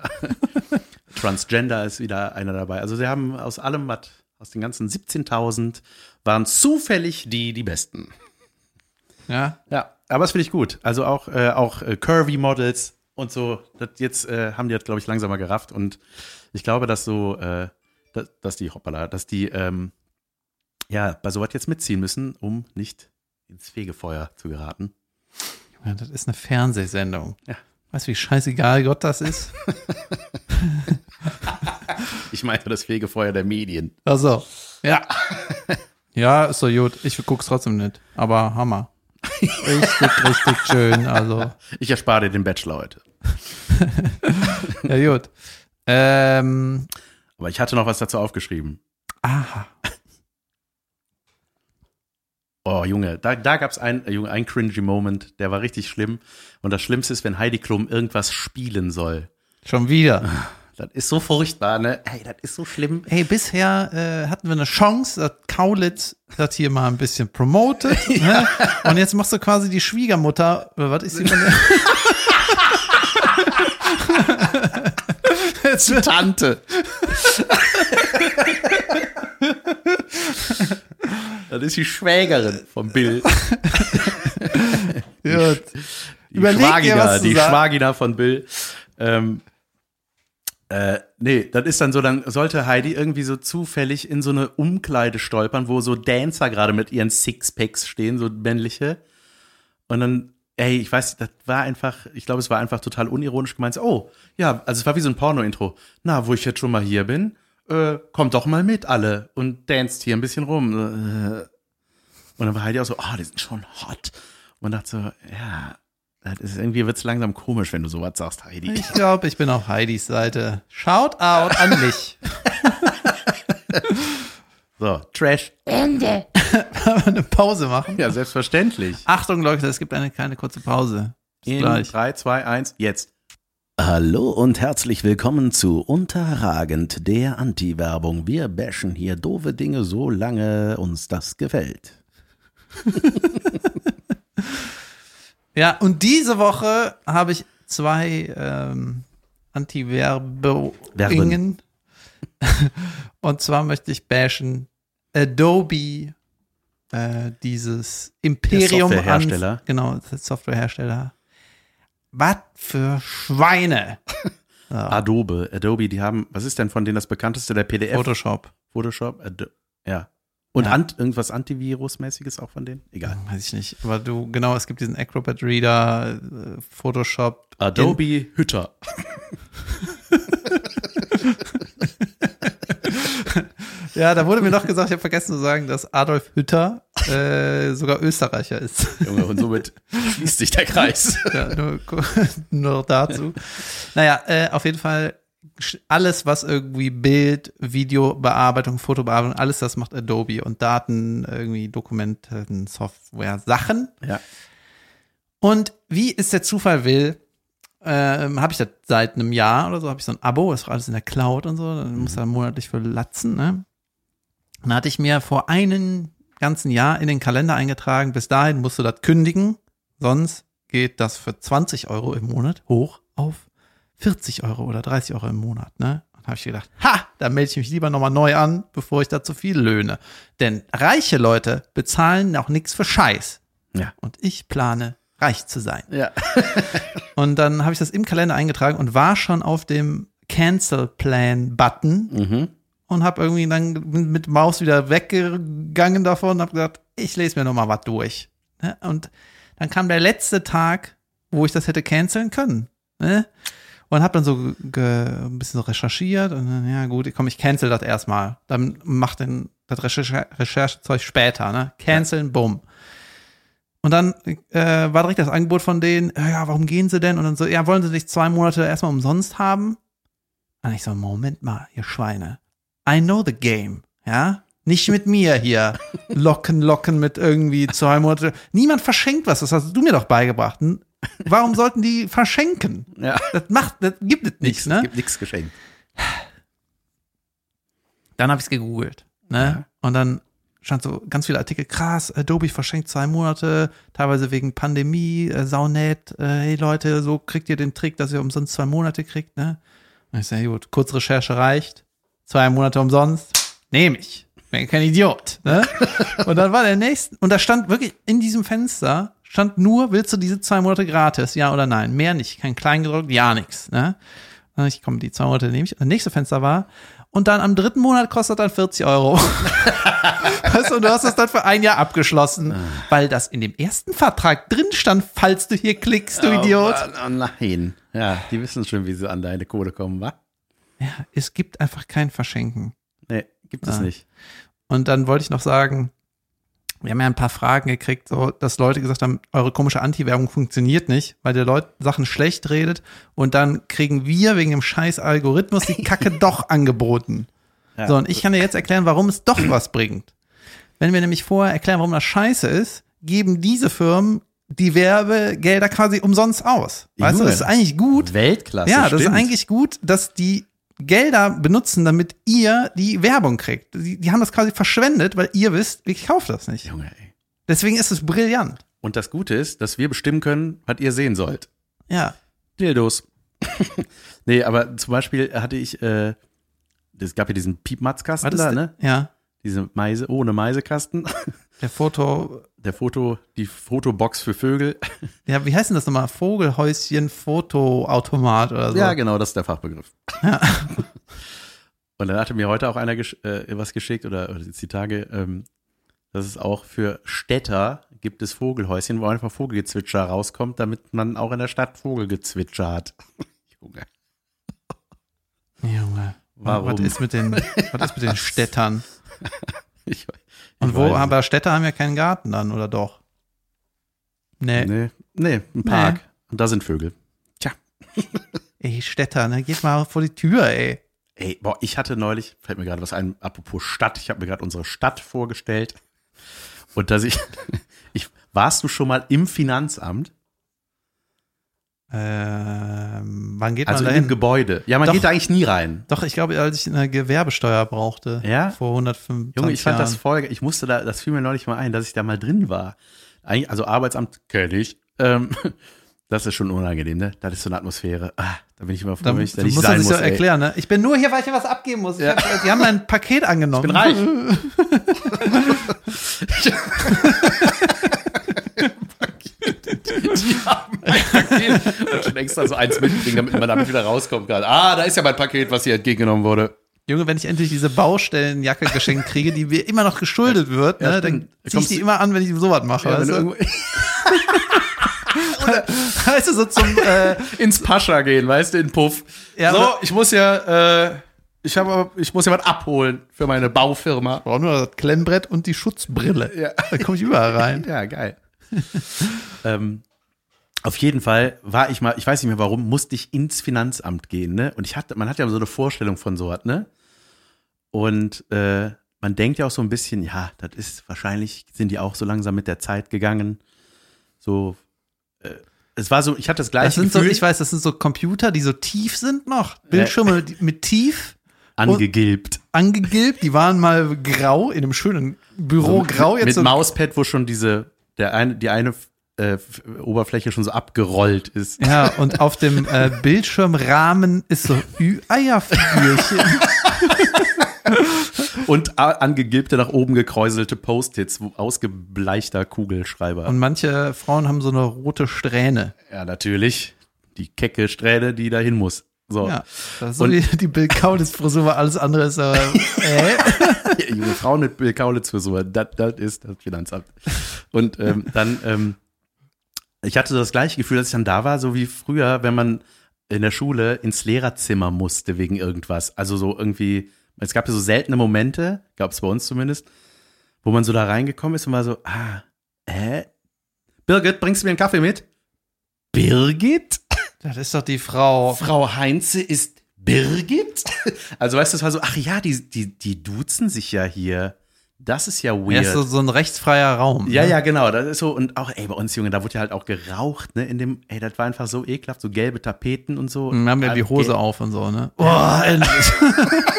Transgender ist wieder einer dabei. Also sie haben aus allem was, aus den ganzen 17.000 waren zufällig die, die Besten. Ja. Ja, aber das finde ich gut. Also auch, äh, auch äh, Curvy Models und so. Das jetzt äh, haben die das, glaube ich, langsamer gerafft. Und ich glaube, dass so, äh, dass, dass die, hoppala, dass die, ähm, ja, bei sowas jetzt mitziehen müssen, um nicht ins Fegefeuer zu geraten. Ja, das ist eine Fernsehsendung. Ja. Weißt du, wie scheißegal Gott das ist? Ich meinte das Fegefeuer der Medien. Also, ja. Ja, ist so gut. Ich guck's trotzdem nicht. Aber Hammer. Richtig, richtig schön. Also, Ich erspare dir den Bachelor heute. ja, gut. Ähm, Aber ich hatte noch was dazu aufgeschrieben. aha. Oh, Junge, da, da gab es ein, äh, Junge, ein cringy Moment, der war richtig schlimm. Und das Schlimmste ist, wenn Heidi Klum irgendwas spielen soll. Schon wieder. Das ist so furchtbar, ne? Ey, das ist so schlimm. Hey, bisher äh, hatten wir eine Chance, dass Kaulitz das hier mal ein bisschen promotet. Ne? Und jetzt machst du quasi die Schwiegermutter. Was ist sie von der? jetzt wird Tante. das ist die Schwägerin von Bill. gut. Die Überleg Schwagina, die. Schwagina von Bill. Ähm, äh, nee, das ist dann so, dann sollte Heidi irgendwie so zufällig in so eine Umkleide stolpern, wo so Dancer gerade mit ihren Sixpacks stehen, so männliche. Und dann, ey, ich weiß, das war einfach, ich glaube, es war einfach total unironisch gemeint. Oh, ja, also es war wie so ein Porno-Intro. Na, wo ich jetzt schon mal hier bin, äh, kommt doch mal mit alle und danst hier ein bisschen rum. Äh. Und dann war Heidi auch so, oh, die sind schon hot. Und man dachte so, ja, das ist, irgendwie wird's langsam komisch, wenn du sowas sagst, Heidi. Ich glaube, ich bin auf Heidis Seite. Shout out an mich. So, Trash. Ende. eine Pause machen. Ja, selbstverständlich. Achtung, Leute, es gibt eine kleine kurze Pause. Bis In gleich. 3, 2, 1, jetzt. Hallo und herzlich willkommen zu Unterragend, der Anti-Werbung. Wir bashen hier doofe Dinge, so lange uns das gefällt. Ja, und diese Woche habe ich zwei ähm, Anti-Werbungen. Und zwar möchte ich bashen Adobe, äh, dieses Imperium Der Softwarehersteller. An, genau, ist Softwarehersteller. Was für Schweine. Adobe, Adobe, die haben, was ist denn von denen das bekannteste, der PDF? Photoshop. Photoshop, Ado ja. Und Ja. Ant, irgendwas Antivirus-mäßiges auch von denen? Egal. Weiß ich nicht. Aber du, genau, es gibt diesen Acrobat Reader, äh, Photoshop. Adobe Hütter. Ja, da wurde mir noch gesagt, ich habe vergessen zu sagen, dass Adolf Hütter äh, sogar Österreicher ist. Junge, und somit schließt sich der Kreis. ja, nur, nur dazu. Naja, äh, auf jeden Fall alles, was irgendwie Bild, Videobearbeitung, Fotobearbeitung, alles das macht Adobe und Daten, irgendwie Dokumenten, Software, Sachen. Ja. Und wie es der Zufall will, ähm, habe ich das seit einem Jahr oder so, habe ich so ein Abo, ist auch alles in der Cloud und so, dann muss er monatlich für latzen, ne? Und da hatte ich mir vor einem ganzen Jahr in den Kalender eingetragen, bis dahin musst du das kündigen, sonst geht das für 20 Euro im Monat hoch auf 40 Euro oder 30 Euro im Monat, ne? Und habe ich gedacht, ha, da melde ich mich lieber nochmal neu an, bevor ich da zu viel löhne. Denn reiche Leute bezahlen auch nichts für Scheiß. Ja. Und ich plane, reich zu sein. Ja. Und dann habe ich das im Kalender eingetragen und war schon auf dem Cancel Plan Button Mhm. Und habe irgendwie dann mit Maus wieder weggegangen davon und habe gesagt, ich lese mir noch mal was durch. Ne? Und dann kam der letzte Tag, wo ich das hätte canceln können. Ne? Und habe dann so ein bisschen so recherchiert und dann, ja gut, komm, ich cancel das erstmal. Dann mach den, das Recherche, Recherchezeug später, ne? Canceln, bumm. Und dann äh, war direkt das Angebot von denen, äh, ja, warum gehen sie denn? Und dann so, ja, wollen sie nicht zwei Monate erstmal umsonst haben? Und ich so, Moment mal, ihr Schweine. I know the game, ja? Nicht mit mir hier. Locken, locken mit irgendwie zwei Monate. Niemand verschenkt was, das hast du mir doch beigebracht. Warum sollten die verschenken? Ja. Das macht, das gibt es nichts, ne? Gibt nichts geschenkt. Dann habe ich es gegoogelt. Ne? Und dann stand so ganz viele Artikel, krass, Adobe verschenkt zwei Monate, teilweise wegen Pandemie, äh, saunett, äh, hey Leute, so kriegt ihr den Trick, dass ihr umsonst zwei Monate kriegt, ne? Und ich sage, gut, kurz Recherche reicht, zwei Monate umsonst, nehme ich. Bin kein Idiot, ne? Und dann war der nächste, und da stand wirklich in diesem Fenster, stand nur, willst du diese zwei Monate gratis, ja oder nein? Mehr nicht, kein Kleingedruckt, ja nix, ne? Ich komm, die zwei Monate nehme ich. Und das nächste Fenster war, und dann am dritten Monat kostet dann 40 Euro. weißt du, und du hast das dann für ein Jahr abgeschlossen, weil das in dem ersten Vertrag drin stand, falls du hier klickst, du Idiot. Oh, Mann, oh nein. Ja, die wissen schon, wie sie an deine Kohle kommen, wa? Ja, es gibt einfach kein Verschenken. Nee, gibt es Ah. nicht. Und dann wollte ich noch sagen, wir haben ja ein paar Fragen gekriegt, so, dass Leute gesagt haben, eure komische Anti-Werbung funktioniert nicht, weil der Leute Sachen schlecht redet und dann kriegen wir wegen dem scheiß Algorithmus die Kacke doch angeboten. Ja. So, und ich kann dir jetzt erklären, warum es doch was bringt. Wenn wir nämlich vorher erklären, warum das scheiße ist, geben diese Firmen die Werbegelder quasi umsonst aus. Weißt du, Junge. das ist eigentlich gut. Weltklasse. Ja, das ist stimmt. eigentlich gut, dass die Gelder benutzen, damit ihr die Werbung kriegt. Die, die haben das quasi verschwendet, weil ihr wisst, ich kaufe das nicht. Junge, ey. Deswegen ist es brillant. Und das Gute ist, dass wir bestimmen können, was ihr sehen sollt. Ja. Dildos. nee, aber zum Beispiel hatte ich, äh, es gab ja diesen Piepmatzkasten da, ne? Ja. Diese Meise, ohne Meisekasten. Der Foto, Der Foto, die Fotobox für Vögel. ja, wie heißt denn das nochmal? Vogelhäuschen, Fotoautomat oder so. Ja, genau, das ist der Fachbegriff. Und dann hatte mir heute auch einer gesch äh, was geschickt oder, oder jetzt die Tage, ähm, dass es auch für Städter gibt es Vogelhäuschen, wo einfach Vogelgezwitscher rauskommt, damit man auch in der Stadt Vogelgezwitscher hat. Junge. Junge. Warum? Was ist mit den, was ist mit den Städtern? Ich, Und ich wo, aber Städter haben ja keinen Garten dann, oder doch? Nee. Nee, nee, ein Park. Und da sind Vögel. Tja. Ey, Städter, ne? Geht mal vor die Tür, ey. Ey, boah, ich hatte neulich, fällt mir gerade was ein, apropos Stadt, ich habe mir gerade unsere Stadt vorgestellt. Und dass ich, ich, warst du schon mal im Finanzamt? Ähm, wann geht Also man in dem dahin? Gebäude. Ja, man Doch. geht da eigentlich nie rein. Doch, ich glaube, als ich eine Gewerbesteuer brauchte. Ja? Vor 125 Junge, ich fand Jahren. das voll, ich musste da, das fiel mir neulich mal ein, dass ich da mal drin war. Eigentlich, also Arbeitsamt kenne ich. Ähm, das ist schon unangenehm, ne? Das ist so eine Atmosphäre. Ah, da bin ich immer froh, Da, wenn du ich da nicht musst sein das muss. sich so erklären, ne? Ich bin nur hier, weil ich hier was abgeben muss. Ja. hab, die haben ein Paket angenommen. Ich bin reich. Die haben ein Paket. Und schon extra so eins mitbringen, damit man damit wieder rauskommen kann. Ah, da ist ja mein Paket, was hier entgegengenommen wurde. Junge, wenn ich endlich diese Baustellenjacke geschenkt kriege, die mir immer noch geschuldet wird, Ja, ne, dann zieh ich die immer an, wenn ich sowas mache. Ja, weißt, du weißt du, so zum, äh, ins Pascha gehen, weißt du, in Puff. Ja, so, ich muss ja, äh, ich habe, ich muss ja was abholen für meine Baufirma. brauche nur das Klemmbrett und die Schutzbrille. Ja. Da komme ich überall rein. Ja, geil. ähm, auf jeden Fall war ich mal, ich weiß nicht mehr warum, musste ich ins Finanzamt gehen, ne? Und ich hatte, man hat ja so eine Vorstellung von so was, ne? Und äh, man denkt ja auch so ein bisschen, ja, das ist wahrscheinlich sind die auch so langsam mit der Zeit gegangen. So, äh, es war so, ich hatte das gleiche Das sind so, Gefühl, ich weiß, das sind so Computer, die so tief sind noch. Bildschirme die- mit tief angegilbt. angegilbt. Die waren mal grau in einem schönen Büro grau. mit, Jetzt mit so, Mauspad, wo schon diese, der eine, die eine äh, Oberfläche schon so abgerollt ist. Ja, und auf dem äh, Bildschirmrahmen ist so Ü-Eierfigürchen. Und angegilbte, nach oben gekräuselte Post-its, wo- ausgebleichter Kugelschreiber. Und manche Frauen haben so eine rote Strähne. ja, natürlich. Die kecke Strähne, die dahin muss. So. Ja, das ist so Und- wie die Bill Kaulitz-Frisur, alles andere ist aber, äh, Junge Frauen mit Bill Kaulitz so, das, das ist das Finanzamt. Und ähm, dann, ähm, ich hatte so das gleiche Gefühl, als ich dann da war, so wie früher, wenn man in der Schule ins Lehrerzimmer musste wegen irgendwas. Also so irgendwie, es gab ja so seltene Momente, gab es bei uns zumindest, wo man so da reingekommen ist und war so, ah, hä? Birgit, bringst du mir einen Kaffee mit? Birgit? das ist doch die Frau. Frau Heinze ist Birgit? Also weißt du, es war so, ach ja, die, die, die duzen sich ja hier. Das ist ja weird. ist so, so ein rechtsfreier Raum. ja, ne? ja, genau. Das ist so, und auch, ey, bei uns, Junge, da wurde ja halt auch geraucht, ne? In dem, ey, das war einfach so ekelhaft, so gelbe Tapeten und so. Wir haben ja die Hose gelb. auf und so, ne? Oh, endlich.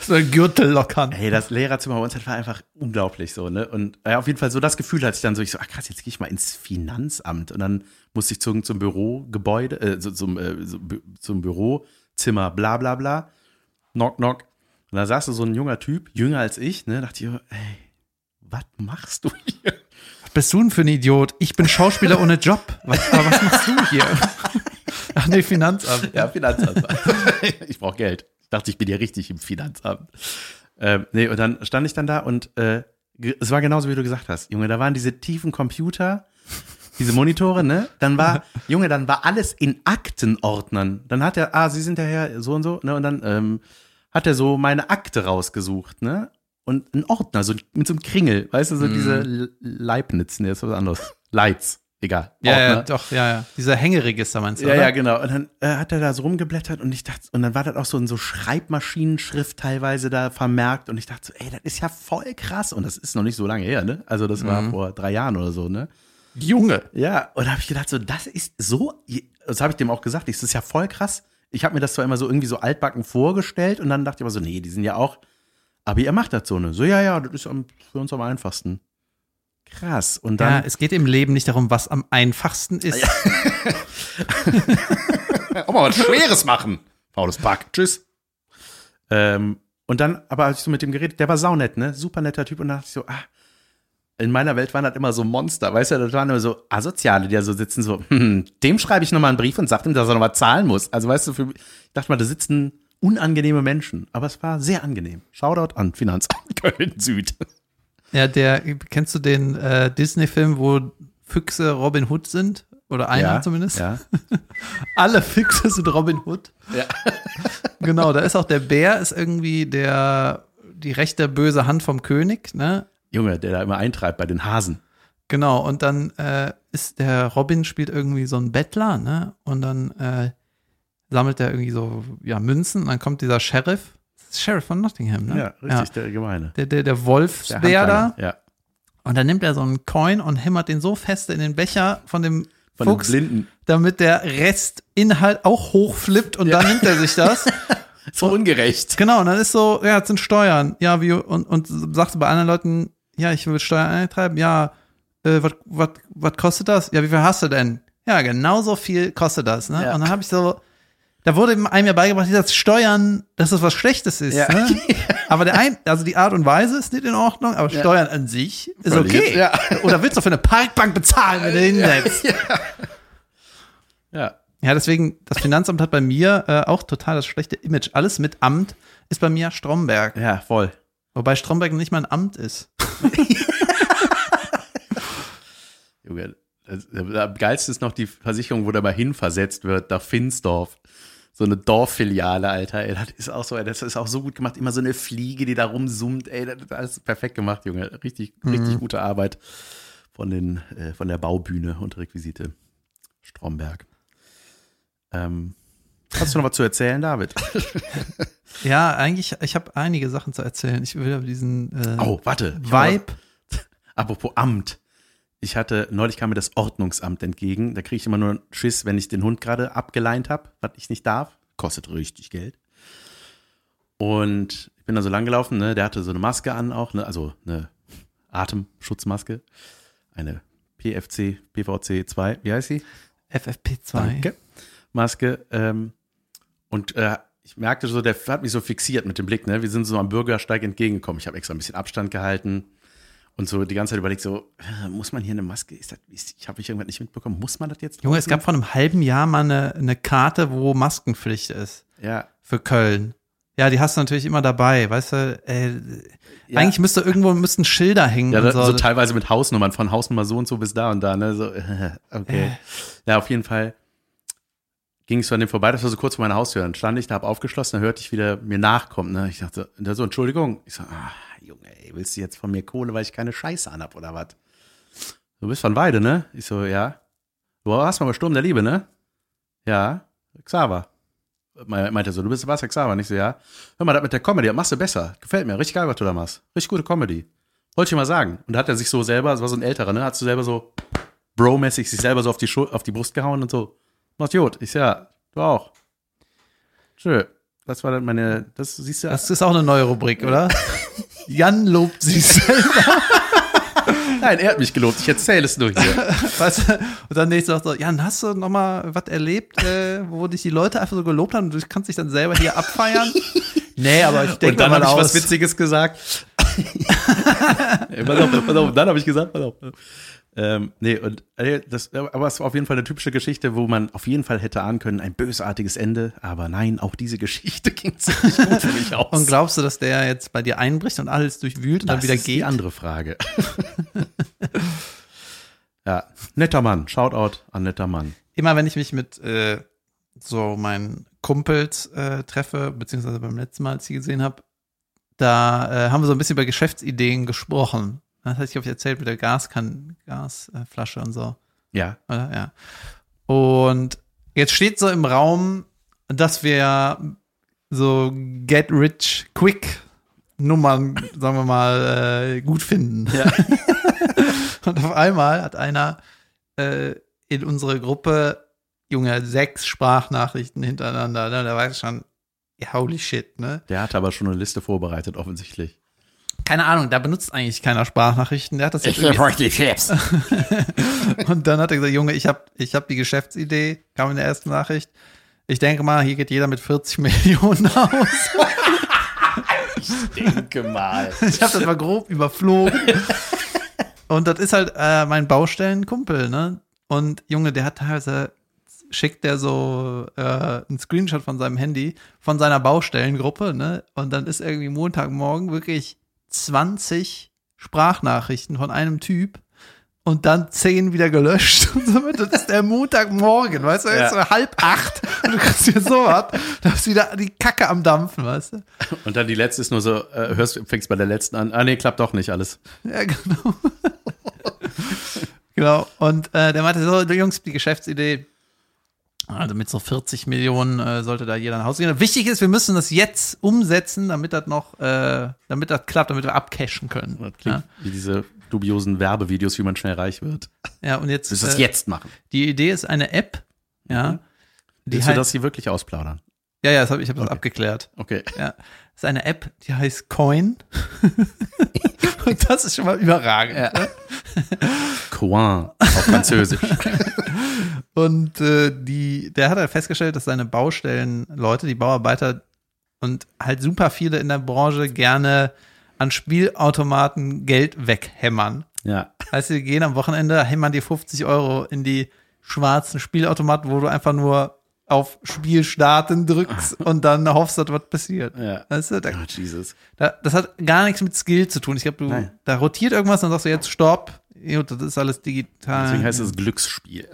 so ein Gürtel lockern. Ey, das Lehrerzimmer bei uns, das war einfach unglaublich so, ne? Und äh, auf jeden Fall so das Gefühl hatte ich dann so, ich so, ach krass, jetzt gehe ich mal ins Finanzamt. Und dann musste ich zum, zum Bürogebäude, äh, zum, äh, so, Bü- Bürozimmer, bla bla bla. Knock, knock. Und da saß so ein junger Typ, jünger als ich, ne? Dachte ich, ey, was machst du hier? Was bist du denn für ein Idiot? Ich bin Schauspieler ohne Job. Was, aber was machst du hier? Ach nee, Finanzamt. Ja, Finanzamt. ich brauche Geld. dachte, ich bin ja richtig im Finanzamt. Ähm, nee, und dann stand ich dann da und äh, es war genauso, wie du gesagt hast. Junge, da waren diese tiefen Computer, diese Monitore, ne? Dann war, Junge, dann war alles in Aktenordnern. Dann hat er, ah, Sie sind der Herr so und so, ne? Und dann ähm, hat er so meine Akte rausgesucht, ne? Und ein Ordner, so mit so einem Kringel, weißt du, so diese L- Leibniz, ne, ist was anderes. Leitz, egal. Ja, ja, Ordner. doch, ja, ja. Dieser Hängeregister meinst du, Ja, oder? ja, genau. Und dann äh, hat er da so rumgeblättert und ich dachte, und dann war das auch so in so Schreibmaschinenschrift teilweise da vermerkt und ich dachte so, ey, das ist ja voll krass und das ist noch nicht so lange her, ne? Also das war vor drei Jahren oder so, ne? Junge. Ja, und da habe ich gedacht, so, das ist so, das habe ich dem auch gesagt, das ist ja voll krass. Ich habe mir das zwar immer so irgendwie so altbacken vorgestellt und dann dachte ich aber so, nee, die sind ja auch, aber ihr macht das so, ne? So, ja, ja, das ist am, für uns am einfachsten. Krass. Und Ja, dann, es geht im Leben nicht darum, was am einfachsten ist. auch mal was Schweres machen. Faules Pack. Tschüss. Ähm, und dann, aber als ich so mit dem geredet, der war saunett, ne? Super netter Typ. Und dann dachte ich so, ah, in meiner Welt waren das immer so Monster, weißt du, das waren immer so Asoziale, die da so sitzen, so, hm, dem schreibe ich nochmal einen Brief und sag ihm, dass er nochmal zahlen muss. Also weißt du, für, ich dachte mal, da sitzen unangenehme Menschen. Aber es war sehr angenehm. Shoutout an Finanzamt Köln Süd. Ja, der, kennst du den äh, Disney-Film, wo Füchse Robin Hood sind? Oder einer zumindest? Ja. Alle Füchse sind Robin Hood. Ja. Genau, da ist auch der Bär, ist irgendwie der, die rechte böse Hand vom König, ne? Junge, der da immer eintreibt bei den Hasen. Genau, und dann äh, ist der Robin spielt irgendwie so ein Bettler, ne? Und dann äh, sammelt er irgendwie so, ja, Münzen. Und dann kommt dieser Sheriff, Sheriff von Nottingham, ne? Ja, richtig, der Gemeine. Der, der, der Wolfsbär da. Ja. Und dann nimmt er so einen Coin und hämmert den so fest in den Becher von dem Von Fuchs, den Blinden. damit der Restinhalt auch hochflippt und dann nimmt er sich das. So ungerecht. Genau, und dann ist so, ja, es sind Steuern. Ja, wie, und, und sagst du bei anderen Leuten, ja, ich will Steuern eintreiben, ja, äh, was, kostet das? Ja, wie viel hast du denn? Ja, genauso viel kostet das, ne? Ja. Und dann habe ich so, da wurde einem ja beigebracht, dass Steuern, dass das was Schlechtes ist, Ja. ne? Aber der ein, also die Art und Weise ist nicht in Ordnung, aber Steuern an sich ist Völlig, okay. ja. Oder willst du für eine Parkbank bezahlen, wenn du hinsetzt? Ja. Ja, deswegen, das Finanzamt hat bei mir äh, auch total das schlechte Image. Alles mit Amt ist bei mir Stromberg. Ja, voll. Wobei Stromberg nicht mal ein Amt ist. Junge, das, am geilsten ist noch die Versicherung, wo der mal hinversetzt wird nach Finsdorf. So eine Dorffiliale, Alter. Ey, das ist auch so, ey, das ist auch so gut gemacht. Immer so eine Fliege, die da rumsummt. Ey, das ist alles perfekt gemacht, Junge. Richtig, richtig gute Arbeit von den, äh, von der Baubühne und Requisite. Stromberg. Ähm, hast du noch was zu erzählen, David? Ja, eigentlich, ich habe einige Sachen zu erzählen. Ich will aber diesen äh, Oh, warte. Vibe. Apropos Amt. Ich hatte, neulich kam mir das Ordnungsamt entgegen. Da kriege ich immer nur einen Schiss, wenn ich den Hund gerade abgeleint habe, was ich nicht darf. Kostet richtig Geld. Und ich bin da so lang gelaufen, ne? Der hatte so eine Maske an auch, ne? Also eine Atemschutzmaske. Eine PFC, PVC 2, wie heißt sie? FFP2. Danke. Maske. Ähm, und äh, ich merkte so, der hat mich so fixiert mit dem Blick. Ne? Wir sind so am Bürgersteig entgegengekommen. Ich habe extra ein bisschen Abstand gehalten und so die ganze Zeit überlegt, so, äh, muss man hier eine Maske? Ist das, ist, ich habe mich irgendwann nicht mitbekommen. Muss man das jetzt? Junge, es gab vor einem halben Jahr mal eine, eine Karte, wo Maskenpflicht ist Ja, für Köln. Ja, die hast du natürlich immer dabei, weißt du? Äh, Eigentlich müsste irgendwo müssten Schilder hängen ja so. so teilweise mit Hausnummern, von Hausnummer so und so bis da und da. Ne? So, äh, okay. Ja, auf jeden Fall ging ich so an dem vorbei. Das war so kurz vor meiner Haustür. Dann stand ich da, hab aufgeschlossen, dann hörte ich, wie der mir nachkommt. Ne? Ich dachte, so, Entschuldigung. Ich so, ah, Junge, ey, willst du jetzt von mir Kohle, weil ich keine Scheiße anhab oder was? Du bist von Weide, ne? Ich so, ja. Du warst mal bei Sturm der Liebe, ne? Ja. Xaver. Me- Meinte er so, du bist Sebastian Xaver. Und ich so, ja. Hör mal, das mit der Comedy, machst du besser. Gefällt mir. Richtig geil, was du da machst. Richtig gute Comedy. Wollte ich mal sagen. Und da hat er sich so selber, das war so ein älterer, ne? Hat so selber so Bro-mäßig sich selber so auf die, Schul auf die Brust gehauen und so. Machst gut. Ich ja, du auch. Schön. Das war dann meine, das siehst du. das ist auch eine neue Rubrik, oder? Jan lobt sich selber. Nein, er hat mich gelobt. Ich erzähle es nur hier. Weißt du? Und dann nächste Woche so, Jan, hast du noch mal was erlebt, äh, wo dich die Leute einfach so gelobt haben und du kannst dich dann selber hier abfeiern? nee, aber ich denke Und dann mal habe ich was Witziges gesagt. Ey, pass auf, pass auf. Dann habe ich gesagt, pass auf. Ähm, nee, und äh, das, aber es war auf jeden Fall eine typische Geschichte, wo man auf jeden Fall hätte ahnen können, ein bösartiges Ende. Aber nein, auch diese Geschichte ging ziemlich gut für mich aus. Und glaubst du, dass der jetzt bei dir einbricht und alles durchwühlt und dann wieder ist geht? die andere Frage. ja, netter Mann. Shoutout an netter Mann. Immer wenn ich mich mit äh, so meinen Kumpels äh, treffe, beziehungsweise beim letzten Mal, als ich sie gesehen habe, da äh, haben wir so ein bisschen über Geschäftsideen gesprochen. Das hatte ich euch erzählt mit der Gaskan Gasflasche und so. Ja. Oder? Ja. Und jetzt steht so im Raum, dass wir so get rich quick Nummern, sagen wir mal, äh, gut finden. Ja. Und auf einmal hat einer äh, in unsere Gruppe, Junge, sechs Sprachnachrichten hintereinander. Ne? Da war ich schon, holy shit, ne? Der hatte aber schon eine Liste vorbereitet, offensichtlich. Keine Ahnung, da benutzt eigentlich keiner Sprachnachrichten. Der hat das jetzt Ich gebe euch die Tipps. Und dann hat er gesagt, Junge, ich habe ich hab die Geschäftsidee, kam in der ersten Nachricht. Ich denke mal, hier geht jeder mit 40 Millionen aus. Denke mal. Ich habe das mal grob überflogen. Und das ist halt äh, mein Baustellenkumpel, ne? Und Junge, der hat teilweise schickt der so äh, einen Screenshot von seinem Handy von seiner Baustellengruppe, ne? Und dann ist irgendwie Montagmorgen wirklich 20 Sprachnachrichten von einem Typ und dann 10 wieder gelöscht. Und somit, das ist der Montagmorgen, weißt du, Ja. so halb acht und du kriegst hier so was, da ist wieder die Kacke am Dampfen, weißt du? Und dann die letzte ist nur so, äh, hörst, fängst bei der letzten an. Ah, nee, klappt doch nicht alles. Ja, genau. genau. Und äh, der meinte so, Jungs, die Geschäftsidee, also mit so 40 Millionen äh, sollte da jeder nach Hause gehen. Wichtig ist, wir müssen das jetzt umsetzen, damit das noch, äh, damit das klappt, damit wir abcashen können. Das klingt wie diese dubiosen Werbevideos, wie man schnell reich wird. Ja, ja und jetzt, Willst du das äh, jetzt machen? die Idee ist eine App, ja. Die Willst du das hier wirklich ausplaudern? ja, ja, das hab, ich habe das Okay. abgeklärt. Okay. Ja, das ist eine App, die heißt Coin. und das ist schon mal überragend. ne? Coin auf Französisch. Und äh, die, der hat halt festgestellt, dass seine Baustellenleute, die Bauarbeiter und halt super viele in der Branche gerne an Spielautomaten Geld weghämmern. ja. Heißt, sie gehen am Wochenende, hämmern die 50 Euro in die schwarzen Spielautomaten, wo du einfach nur auf Spiel starten drückst und dann hoffst, dass was passiert. Ja. Weißt du, da, Oh, Jesus. da, das hat gar nichts mit Skill zu tun. Ich glaube, du, Nein. da rotiert irgendwas, dann sagst du jetzt Stopp. Das ist alles digital. Deswegen heißt es Glücksspiel.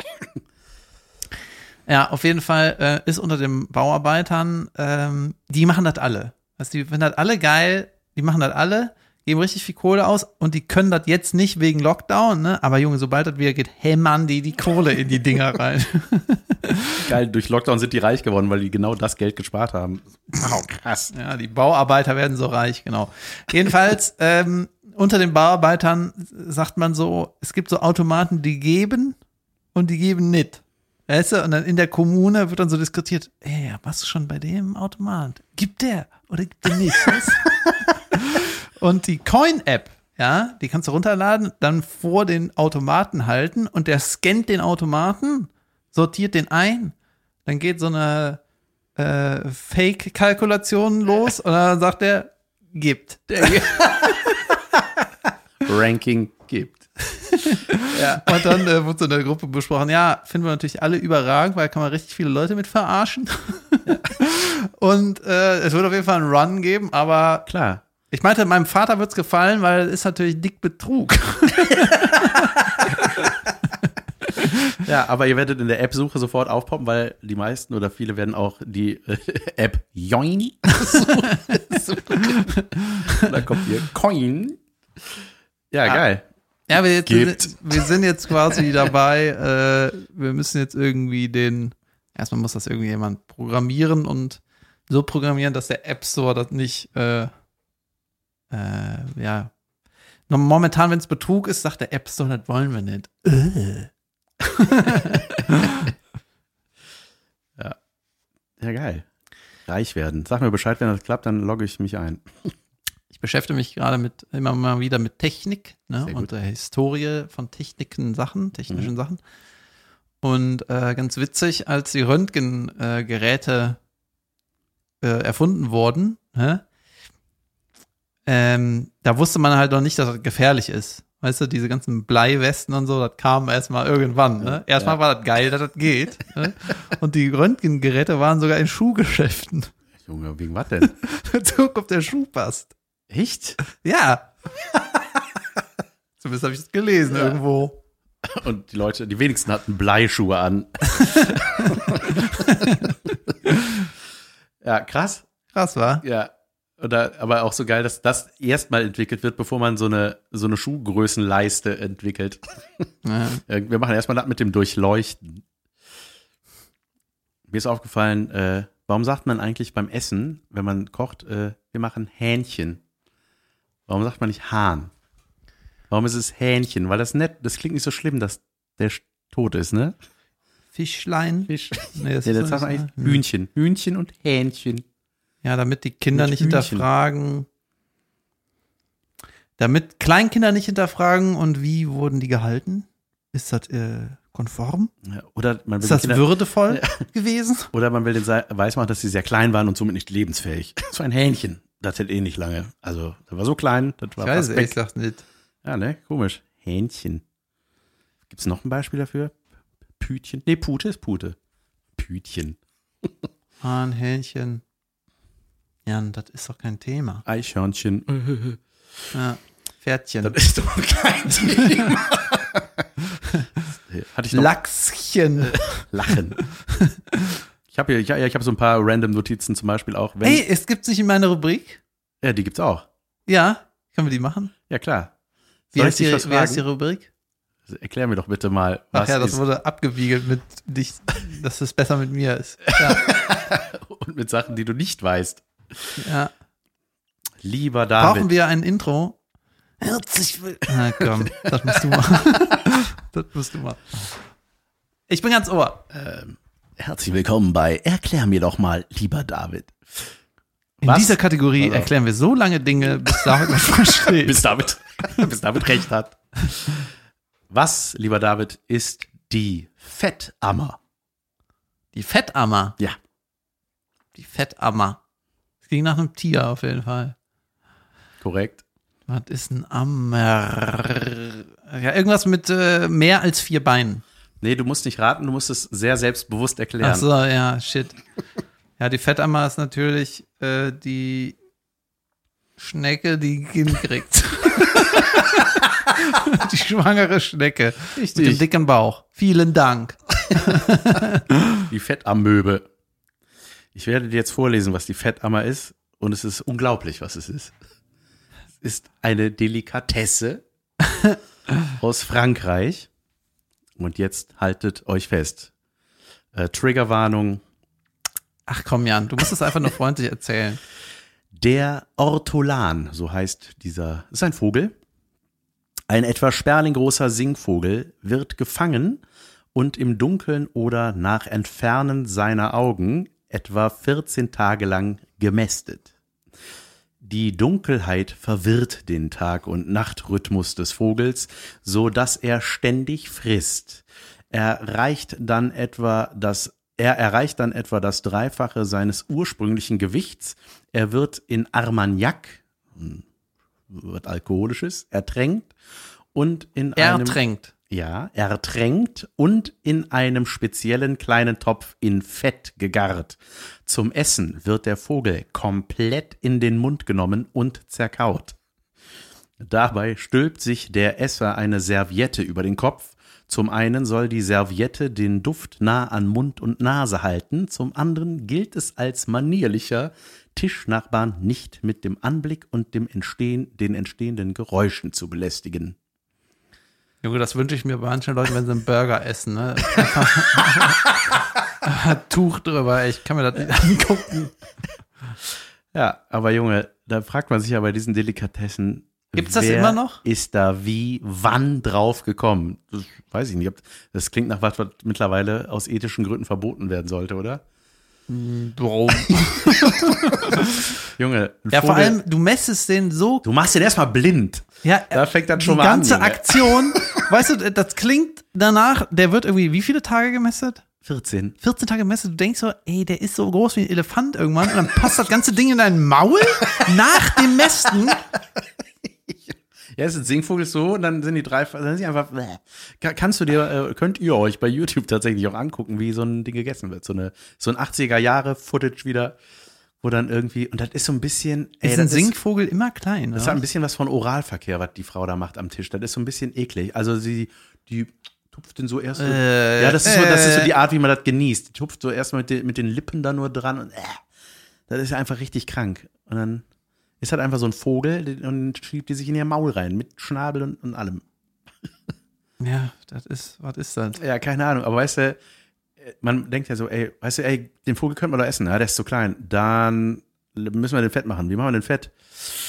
Ja, auf jeden Fall äh, ist unter den Bauarbeitern, ähm, die machen das alle. Also die finden das alle geil, die machen das alle, geben richtig viel Kohle aus und die können das jetzt nicht wegen Lockdown, ne? Aber Junge, sobald das wieder geht, hämmern die die Kohle in die Dinger rein. Geil, durch Lockdown sind die reich geworden, weil die genau das Geld gespart haben. Wow, krass. ja, die Bauarbeiter werden so reich, genau. Jedenfalls, ähm, unter den Bauarbeitern sagt man so, es gibt so Automaten, die geben und die geben nicht. Weißt du, und dann in der Kommune wird dann so diskutiert, ey, warst du schon bei dem Automat? Gibt der oder gibt der nicht? Und die Coin-App, ja, die kannst du runterladen, dann vor den Automaten halten und der scannt den Automaten, sortiert den ein, dann geht so eine äh, Fake-Kalkulation los und dann sagt er, gibt. Ranking gibt. Ja. Und dann äh, wurde so in der Gruppe besprochen, ja, finden wir natürlich alle überragend, weil da kann man richtig viele Leute mit verarschen. Und äh, es wird auf jeden Fall einen Run geben, aber Klar. Ich meinte, meinem Vater wird's gefallen, weil es ist natürlich dick Betrug. Ja, aber ihr werdet in der App-Suche sofort aufpoppen, weil die meisten oder viele werden auch die äh, App Join. da kommt hier Coin. Ja, Ah. geil. Ja, wir, jetzt, wir, wir sind jetzt quasi dabei, äh, wir müssen jetzt irgendwie den, erstmal muss das irgendwie jemand programmieren und so programmieren, dass der App Store das nicht, äh, äh, ja. Momentan, wenn es Betrug ist, sagt der App Store, das wollen wir nicht. Äh. Ja, geil. Reich werden. Sag mir Bescheid, wenn das klappt, dann logge ich mich ein. Ich beschäftige mich gerade mit immer mal wieder mit Technik ne, und der Historie von Techniken Sachen, technischen Mhm. Sachen. Und äh, ganz witzig, als die Röntgengeräte äh, äh, erfunden wurden, hä, ähm, da wusste man halt noch nicht, dass das gefährlich ist. Weißt du, diese ganzen Bleiwesten und so, das kam erstmal irgendwann. Ne? Erstmal war das geil, dass das geht. Ne? Und die Röntgengeräte waren sogar in Schuhgeschäften. Junge, wegen was denn? Guck, ob der Schuh passt. Echt? Ja. Zumindest habe ich das gelesen irgendwo. Und die Leute, die wenigsten hatten Bleischuhe an. ja, krass. Krass, war. Ja. Oder, aber auch so geil, dass das erstmal entwickelt wird, bevor man so eine, so eine Schuhgrößenleiste entwickelt. Ja. Äh, Wir machen erstmal das mit dem Durchleuchten. Mir ist aufgefallen, äh, warum sagt man eigentlich beim Essen, wenn man kocht, äh, wir machen Hähnchen? Warum sagt man nicht Hahn? Warum ist es Hähnchen? Weil das nett, das klingt nicht so schlimm, dass der tot ist, ne? Fischlein. Fisch. Nee, das Ja, das sagt man eigentlich? Hühnchen. Hühnchen und Hähnchen. Ja, damit die Kinder nicht Hühnchen. hinterfragen. Damit Kleinkinder nicht hinterfragen und wie wurden die gehalten? Ist das äh, konform? Ja, Oder man will Ist das Kinder- würdevoll gewesen? Oder man will den sei- weismachen, dass sie sehr klein waren und somit nicht lebensfähig. So ein Hähnchen. Das hält eh nicht lange. Also, das war so klein, das Ich war weiß fast es weg. ehrlich gesagt nicht. Ja, ne? Komisch. Hähnchen. Gibt's noch ein Beispiel dafür? Pütchen? Nee, Pute ist Pute. Pütchen. Hahn, Hähnchen. Ja, das ist doch kein Thema. Eichhörnchen. Ja. Pferdchen. Das ist doch kein Thema. Hatte ich noch Lachschen. Lachen. Ich habe hier, ich, ich habe so ein paar random Notizen zum Beispiel auch. Hey, es gibt nicht in meiner Rubrik. Ja, die gibt's auch. Ja, können wir die machen? Ja, klar. Wie heißt, was wie heißt die? Rubrik? Erklär mir doch bitte mal, Ach was ja, das wurde abgewiegelt mit dich, dass es besser mit mir ist. Ja, und mit Sachen, die du nicht weißt. Ja. Lieber David. Brauchen wir ein Intro? Herzlich willkommen. Na komm, das musst du machen. das musst du machen. Ich bin ganz ohr. Herzlich willkommen bei Erklär mir doch mal, lieber David. In Was? dieser Kategorie Also. erklären wir so lange Dinge, bis David was versteht. bis David, bis David recht hat. Was, lieber David, ist die Fettammer? Die Fettammer. Ja. Die Fettammer. Ging nach einem Tier auf jeden Fall. Korrekt. Was ist ein Ammer? Ja, irgendwas mit äh, mehr als vier Beinen. Nee, du musst nicht raten, du musst es sehr selbstbewusst erklären. Ach so, ja, shit. Ja, die Fettammer ist natürlich äh, die Schnecke, die Kind kriegt. die schwangere Schnecke. Mit dem dicken Bauch. Vielen Dank. Die Fettamöbe. Ich werde dir jetzt vorlesen, was die Fettammer ist. Und es ist unglaublich, was es ist. Es ist eine Delikatesse aus Frankreich. Und jetzt haltet euch fest. Äh, Triggerwarnung. Ach komm, Jan, du musst es einfach nur freundlich erzählen. Der Ortolan, so heißt dieser, ist ein Vogel. Ein etwa sperlinggroßer Singvogel wird gefangen und im Dunkeln oder nach Entfernen seiner Augen etwa 14 Tage lang gemästet. Die Dunkelheit verwirrt den Tag- und Nachtrhythmus des Vogels, so dass er ständig frisst. Er reicht dann etwa das er erreicht dann etwa das Dreifache seines ursprünglichen Gewichts. Er wird in Armagnac, hm, wird alkoholisches, ertränkt und in einem Ertränkt. Ja, ertränkt und in einem speziellen kleinen Topf in Fett gegart. Zum Essen wird der Vogel komplett in den Mund genommen und zerkaut. Dabei stülpt sich der Esser eine Serviette über den Kopf. Zum einen soll die Serviette den Duft nah an Mund und Nase halten, zum anderen gilt es als manierlicher, Tischnachbarn nicht mit dem Anblick und dem Entstehen, den entstehenden Geräuschen zu belästigen. Junge, das wünsche ich mir bei manchen Leuten, wenn sie einen Burger essen. Ne? Tuch drüber, ich kann mir das nicht angucken. Ja, aber Junge, da fragt man sich ja bei diesen Delikatessen. Gibt's das immer noch? Ist da wie, wann drauf gekommen? Das weiß ich nicht. Das klingt nach was, was mittlerweile aus ethischen Gründen verboten werden sollte, oder? Warum? Junge, ein Ja, vor Vogel- allem, du messest den so. Du machst den erstmal blind. Ja, Da fängt das schon die mal an, ganze Junge. Aktion, weißt du, das klingt danach, der wird irgendwie wie viele Tage gemessen? 14. 14 Tage gemessen, du denkst so, ey, der ist so groß wie ein Elefant irgendwann und dann passt das ganze Ding in dein Maul nach dem Mästen. Ja, ist ein Singvogel so und dann sind die drei, dann sind sie einfach, bäh. Ka- kannst du dir, äh, könnt ihr euch bei YouTube tatsächlich auch angucken, wie so ein Ding gegessen wird. So eine, so ein 80er Jahre Footage wieder, wo dann irgendwie, und das ist so ein bisschen, ey, Ist ein Singvogel immer klein? Das oder? hat ein bisschen was von Oralverkehr, was die Frau da macht am Tisch. Das ist so ein bisschen eklig. Also sie, die tupft den so erst. Äh, ja, das ist so, das ist so die Art, wie man das genießt. Die tupft so erst mal mit den, mit den Lippen da nur dran und äh, das ist ja einfach richtig krank. Und dann ist halt einfach so ein Vogel und schiebt die sich in ihr Maul rein mit Schnabel und, und allem. Ja, das ist, was ist das? Ja, keine Ahnung. Aber weißt du, man denkt ja so, ey, weißt du, ey, den Vogel könnten wir doch essen. Ja, der ist zu klein. Dann müssen wir den Fett machen. Wie machen wir den Fett?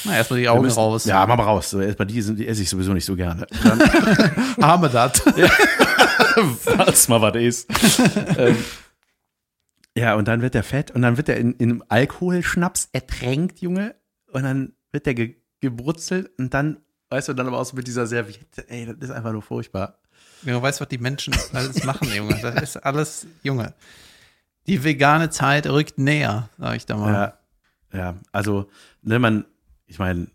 Na, erstmal die Wir Augen müssen- raus. Ja, mach mal raus. So, erstmal die, sind, die esse ich sowieso nicht so gerne. Dann, Arme das. was mal was ist. ähm, ja, und dann wird der fett und dann wird er in, in einem Alkoholschnaps ertränkt, Junge. Und dann wird der ge, gebrutzelt und dann, weißt du, dann aber auch so mit dieser Serviette. Ey, das ist einfach nur furchtbar. Junge, weißt du, was die Menschen alles machen, Junge? Das ist alles, Junge. Die vegane Zeit rückt näher, sag ich da mal. Ja, ja, also, ne, man, ich meine,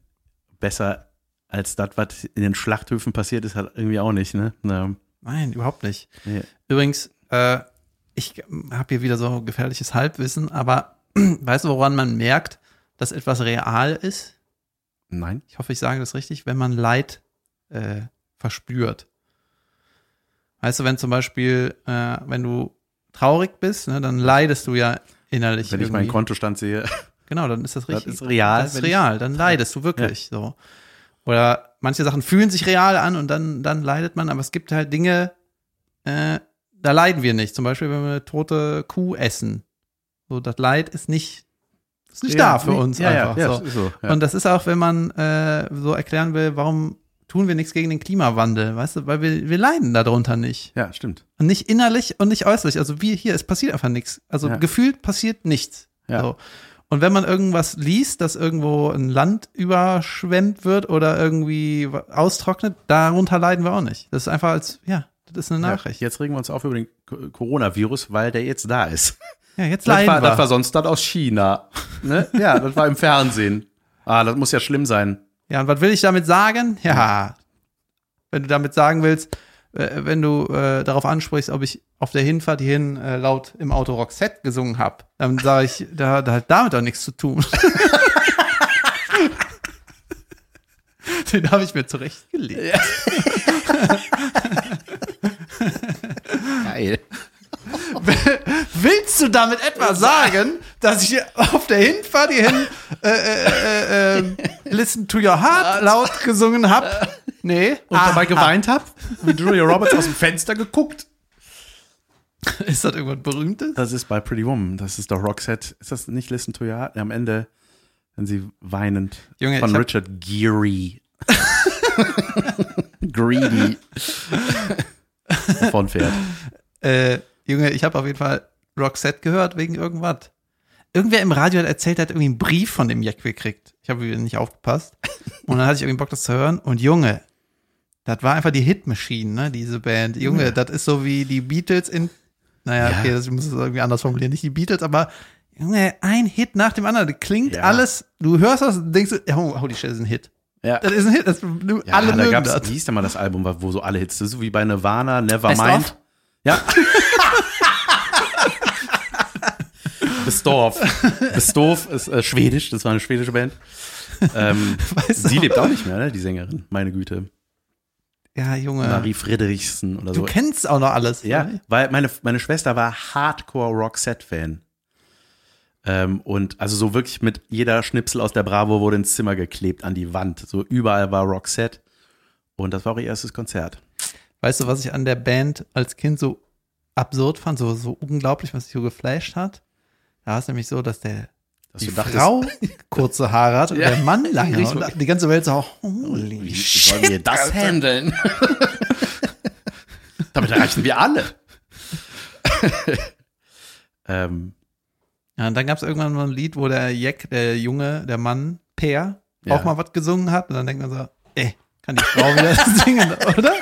besser als das, was in den Schlachthöfen passiert ist, halt irgendwie auch nicht, ne? Ja, Nein, überhaupt nicht. nee. Übrigens, äh, ich habe hier wieder so gefährliches Halbwissen, aber weißt du, woran man merkt, dass etwas real ist? Nein. Ich hoffe, ich sage das richtig, wenn man Leid äh, verspürt. Weißt du, wenn zum Beispiel, äh, wenn du traurig bist, ne, dann leidest du ja innerlich. Wenn ich meinen irgendwie. Kontostand sehe, Genau, dann ist das das richtig. ist real. Das ist real, dann leidest du wirklich so. Oder manche Sachen fühlen sich real an und dann, dann leidet man, aber es gibt halt Dinge, äh, da leiden wir nicht. Zum Beispiel, wenn wir eine tote Kuh essen. So, das Leid ist nicht, ist nicht Ja, da für nee, uns ja, einfach. Ja, ja, so. so, ja. Und das ist auch, wenn man äh, so erklären will, warum tun wir nichts gegen den Klimawandel, weißt du, weil wir, wir leiden darunter nicht. ja, stimmt. Und nicht innerlich und nicht äußerlich. Also wie hier, es passiert einfach nichts. Also Ja. gefühlt passiert nichts. Ja. So. Und wenn man irgendwas liest, dass irgendwo ein Land überschwemmt wird oder irgendwie austrocknet, darunter leiden wir auch nicht. Das ist einfach als, ja, das ist eine Nachricht. Ja, jetzt regen wir uns auf über den Co- Coronavirus, weil der jetzt da ist. Ja, jetzt Das leiden war, wir. das war sonst das aus China. Ne? Ja, das war im Fernsehen. Ah, das muss ja schlimm sein. Ja, und was will ich damit sagen? Ja, wenn du damit sagen willst, äh, wenn du äh, darauf ansprichst, ob ich auf der Hinfahrt hierhin äh, laut im Auto Roxette gesungen habe, dann sage ich, da, da hat damit doch nichts zu tun. Den habe ich mir zurechtgelegt. Geil. Willst du damit etwa sagen, dass ich auf der Hinfahrt hierhin äh, äh, äh, äh, Listen to Your Heart laut gesungen habe? Nee. Und dabei geweint hab, wie Julia Roberts aus dem Fenster geguckt. Ist das irgendwas Berühmtes? Das ist bei Pretty Woman. Das ist doch Roxette. Ist das nicht Listen to Your Heart? Am Ende, wenn sie weinend Junge, von Richard Geary. Greedy. Davon fährt. Äh, Junge, ich habe auf jeden Fall Roxette gehört wegen irgendwas. Irgendwer im Radio hat erzählt, er hat irgendwie einen Brief von dem Jack gekriegt. Ich habe wieder nicht aufgepasst. Und dann hatte ich irgendwie Bock, das zu hören. Und Junge, das war einfach die Hitmaschine, ne, diese Band. Junge, das ist so wie die Beatles in, naja, Ja. okay, das, ich muss es irgendwie anders formulieren. Nicht die Beatles, aber Junge, ein Hit nach dem anderen. Das klingt Ja. alles, du hörst das und denkst, du, oh, holy shit, das ist ein Hit. Ja. Das ist ein Hit, das, Ja, alle da gab's, das. wie hieß denn mal das Album, wo so alle Hits, das ist so wie bei Nirvana, Nevermind. Ja. Bestorf. Bestorf ist äh, schwedisch, das war eine schwedische Band. Ähm, du? sie lebt auch nicht mehr, ne, die Sängerin, meine Güte. Ja, Junge. Marie Friedrichsen oder du so. kennst auch noch alles. Ja, oder? weil meine, meine Schwester war Hardcore Roxette-Fan. Ähm, und also so wirklich mit jeder Schnipsel aus der Bravo wurde ins Zimmer geklebt, an die Wand. So überall war Roxette. Und das war auch ihr erstes Konzert. Weißt du, was ich an der Band als Kind so absurd fand, so, so unglaublich, was mich so geflasht hat? Da war es nämlich so, dass der Dass die Frau kurze Haare hat und Ja. der Mann lange. Richtig. Und die ganze Welt so, holy Wie shit. sollen wir das handeln? Damit erreichen wir alle. ähm, Ja, und dann gab es irgendwann mal ein Lied, wo der Jack, der Junge, der Mann, Per, Ja. auch mal was gesungen hat. Und dann denkt man so, ey, kann die Frau wieder singen, oder?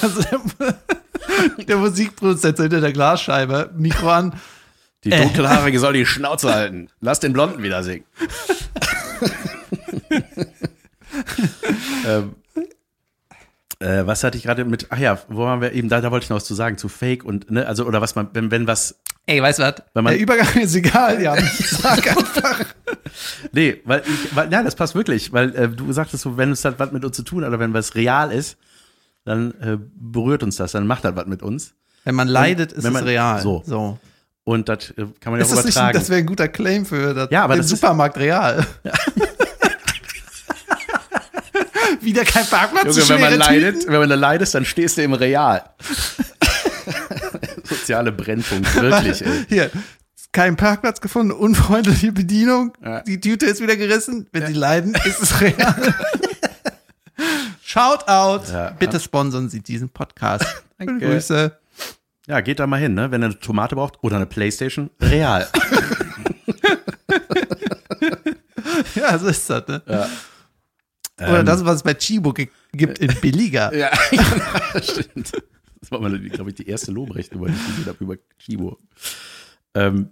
also der, Musikproduzent hinter der Glasscheibe, Mikro an. die dunkelhaarige soll die Schnauze halten. Lass den Blonden wieder singen. ähm, äh, was hatte ich gerade mit, ach ja, wo waren wir eben, da, da wollte ich noch was zu sagen, zu Fake und, ne, also, oder was man, wenn, wenn was, Ey, weißt du was? Wenn man- Der Übergang ist egal, ja. Sag einfach. nee, weil, ich, weil, ja, das passt wirklich, weil äh, du sagtest so, wenn es hat was mit uns zu tun hat oder wenn was real ist, dann äh, berührt uns das, dann macht das was mit uns. Wenn man leidet, ist wenn man- es real. so. so. Und das äh, kann man ja Ist auch das, nicht, übertragen. das wäre ein guter Claim für das, Ja, aber das ist- Supermarkt real. Wieder kein Parkplatz. Junge, wenn man schwere leidet, Tüten. wenn man da leidest, dann stehst du im Real. Soziale Brennpunkt, wirklich, ey. Hier, kein Parkplatz gefunden, unfreundliche Bedienung, Ja. die Tüte ist wieder gerissen. Wenn sie leiden, ist es real. Shout out. Ja. Bitte sponsern Sie diesen Podcast. Danke. Grüße. Ja, geht da mal hin, ne? Wenn ihr eine Tomate braucht oder eine Playstation, real. Ja, so ist das, ne? Ja. Oder Ähm, das, was es bei Chibo gi- gibt in billiger. Ja, stimmt. Das war mal, glaube ich, die erste Lobrechnung, die ich gesehen habe über Chibo. Ähm,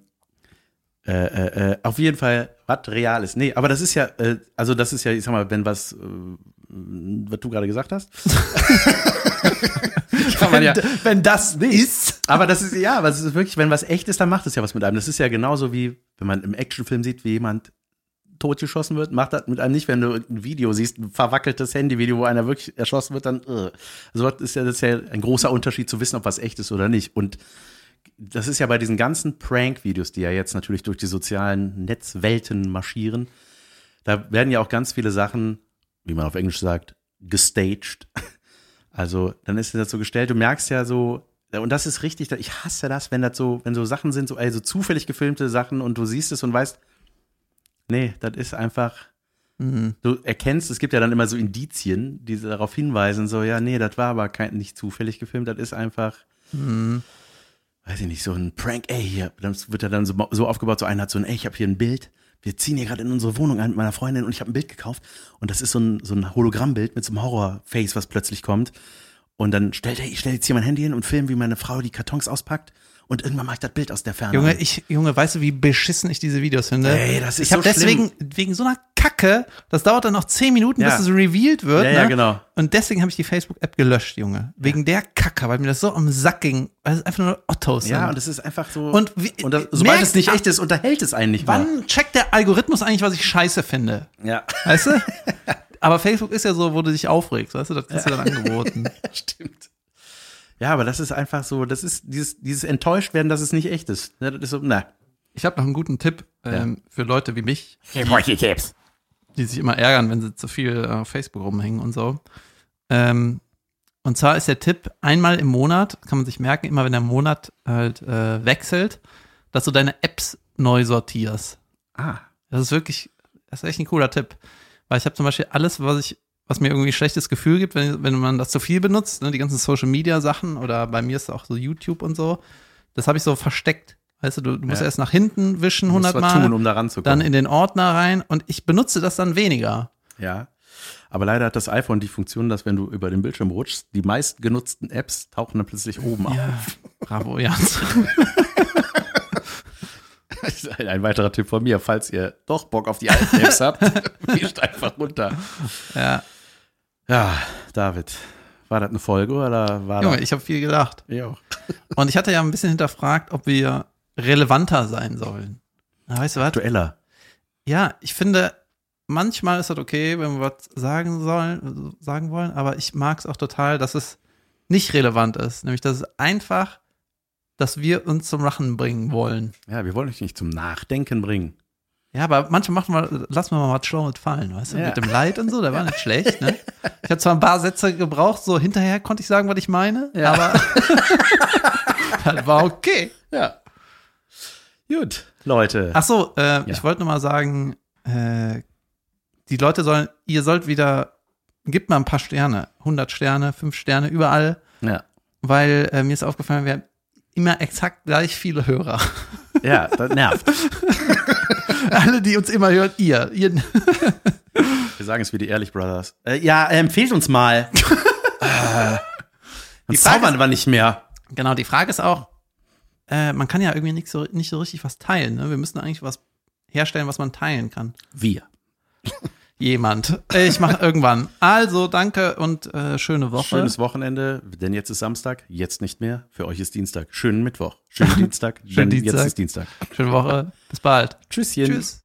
äh, äh, äh, auf jeden Fall, was real ist. Nee, aber das ist ja, äh, also das ist ja, ich sag mal, wenn was, äh, was du gerade gesagt hast. Man ja, Wenn, wenn das ist. aber das ist, ja, aber es ist wirklich, wenn was echt ist, dann macht es ja was mit einem. Das ist ja genauso wie, wenn man im Actionfilm sieht, wie jemand totgeschossen wird, macht das mit einem nicht, wenn du ein Video siehst, ein verwackeltes Handyvideo, wo einer wirklich erschossen wird, dann, äh. also das ist ja, das ist ja ein großer Unterschied zu wissen, ob was echt ist oder nicht. Und das ist ja bei diesen ganzen Prank-Videos, die ja jetzt natürlich durch die sozialen Netzwelten marschieren, da werden ja auch ganz viele Sachen, wie man auf Englisch sagt, gestaged. Also dann ist das so gestellt, du merkst ja so, und das ist richtig, ich hasse das, wenn das so, wenn so Sachen sind, so also zufällig gefilmte Sachen und du siehst es und weißt, nee, das ist einfach, du erkennst, es gibt ja dann immer so Indizien, die darauf hinweisen, so, ja, nee, das war aber kein, nicht zufällig gefilmt, das ist einfach, weiß ich nicht, so ein Prank, ey, hier, das wird ja dann so, so aufgebaut, so einer hat so ein, ey, ich habe hier ein Bild, wir ziehen hier gerade in unsere Wohnung ein mit meiner Freundin und ich habe ein Bild gekauft. Und das ist so ein, so ein Hologrammbild mit so einem Horrorface, was plötzlich kommt. Und dann stellt, hey, ich stelle jetzt hier mein Handy hin und film, wie meine Frau die Kartons auspackt und irgendwann mache ich das Bild aus der Ferne. Junge, ich, Junge, weißt du, wie beschissen ich diese Videos finde? Ey, das ist ich habe so deswegen, wegen so einer Kacke, das dauert dann noch zehn Minuten, Ja. bis es revealed wird. Ja, ne? ja, genau. Und deswegen habe ich die Facebook-App gelöscht, Junge. Wegen der Kacke, weil mir das so am Sack ging, weil es einfach nur Ottos ja, sind. und es ist einfach so. Und wie- und das, sobald es nicht echt ist, unterhält es einen nicht mehr. Wann checkt der Algorithmus eigentlich, was ich scheiße finde? Ja, Weißt du? Aber Facebook ist ja so, wo du dich aufregst, weißt du, das kriegst du dann angeboten. stimmt. Ja, aber das ist einfach so, das ist dieses, dieses enttäuscht werden, dass es nicht echt ist. Ne, Das ist so, na. Ich habe noch einen guten Tipp ähm, für Leute wie mich, Ich bräuchte Tipps. die sich immer ärgern, wenn sie zu viel auf Facebook rumhängen und so. Ähm, und zwar ist der Tipp, einmal im Monat, kann man sich merken, immer wenn der Monat halt äh, wechselt, dass du deine Apps neu sortierst. Ah. Das ist wirklich, das ist echt ein cooler Tipp. Weil ich habe zum Beispiel alles, was ich, was mir irgendwie ein schlechtes Gefühl gibt, wenn, wenn man das zu viel benutzt, ne, die ganzen Social Media Sachen oder bei mir ist auch so YouTube und so, das habe ich so versteckt. Weißt du, du, du musst Ja. erst nach hinten wischen Muss was hundertmal, tun, um da ranzukommen. dann in den Ordner rein und ich benutze das dann weniger. Ja. Aber leider hat das iPhone die Funktion, dass wenn du über den Bildschirm rutschst, die meistgenutzten Apps tauchen dann plötzlich oben auf. Bravo, Jans. Ein, ein weiterer Tipp von mir, falls ihr doch Bock auf die alten Apps habt, wischt einfach runter. ja. Ja, David, war das eine Folge oder war Junge, das? ich habe viel gelacht. Ich auch. Und ich hatte ja ein bisschen hinterfragt, ob wir relevanter sein sollen. Na, weißt du was? Aktueller. Ja, ich finde, manchmal ist das okay, wenn wir was sagen sollen, sagen wollen, aber ich mag es auch total, dass es nicht relevant ist. Nämlich, dass es einfach, dass wir uns zum Lachen bringen wollen. Ja, wir wollen euch nicht zum Nachdenken bringen. Ja, aber manchmal machen wir, lassen wir mal was Schlaues fallen, weißt du? Ja. Mit dem Leid und so, der war nicht schlecht, ne? Ich habe zwar ein paar Sätze gebraucht, so hinterher konnte ich sagen, was ich meine, aber das war okay. Ja. Gut, Leute. Ach so, äh, ich wollte nur mal sagen, äh, die Leute sollen, ihr sollt wieder, gebt mal ein paar Sterne, 100 Sterne, 5 Sterne, überall, Ja. weil äh, mir ist aufgefallen, wir haben immer exakt gleich viele Hörer. Ja, das nervt. Alle, die uns immer hören, ihr. ihr Wir sagen es wie die Ehrlich Brothers. Äh, ja, empfehlt uns mal. äh, Die zaubern wir nicht mehr. genau, die Frage ist auch, äh, man kann ja irgendwie nicht so, nicht so richtig was teilen. Ne? Wir müssen eigentlich was herstellen, was man teilen kann. Wir. jemand. Ich mache irgendwann. Also, danke und äh, schöne Woche. Schönes Wochenende, denn jetzt ist Samstag, jetzt nicht mehr. Für euch ist Dienstag. Schönen Mittwoch. Schönen Dienstag, Schönen Dienstag. jetzt ist Dienstag. Schöne Woche. Bis bald. Tschüsschen. Tschüss.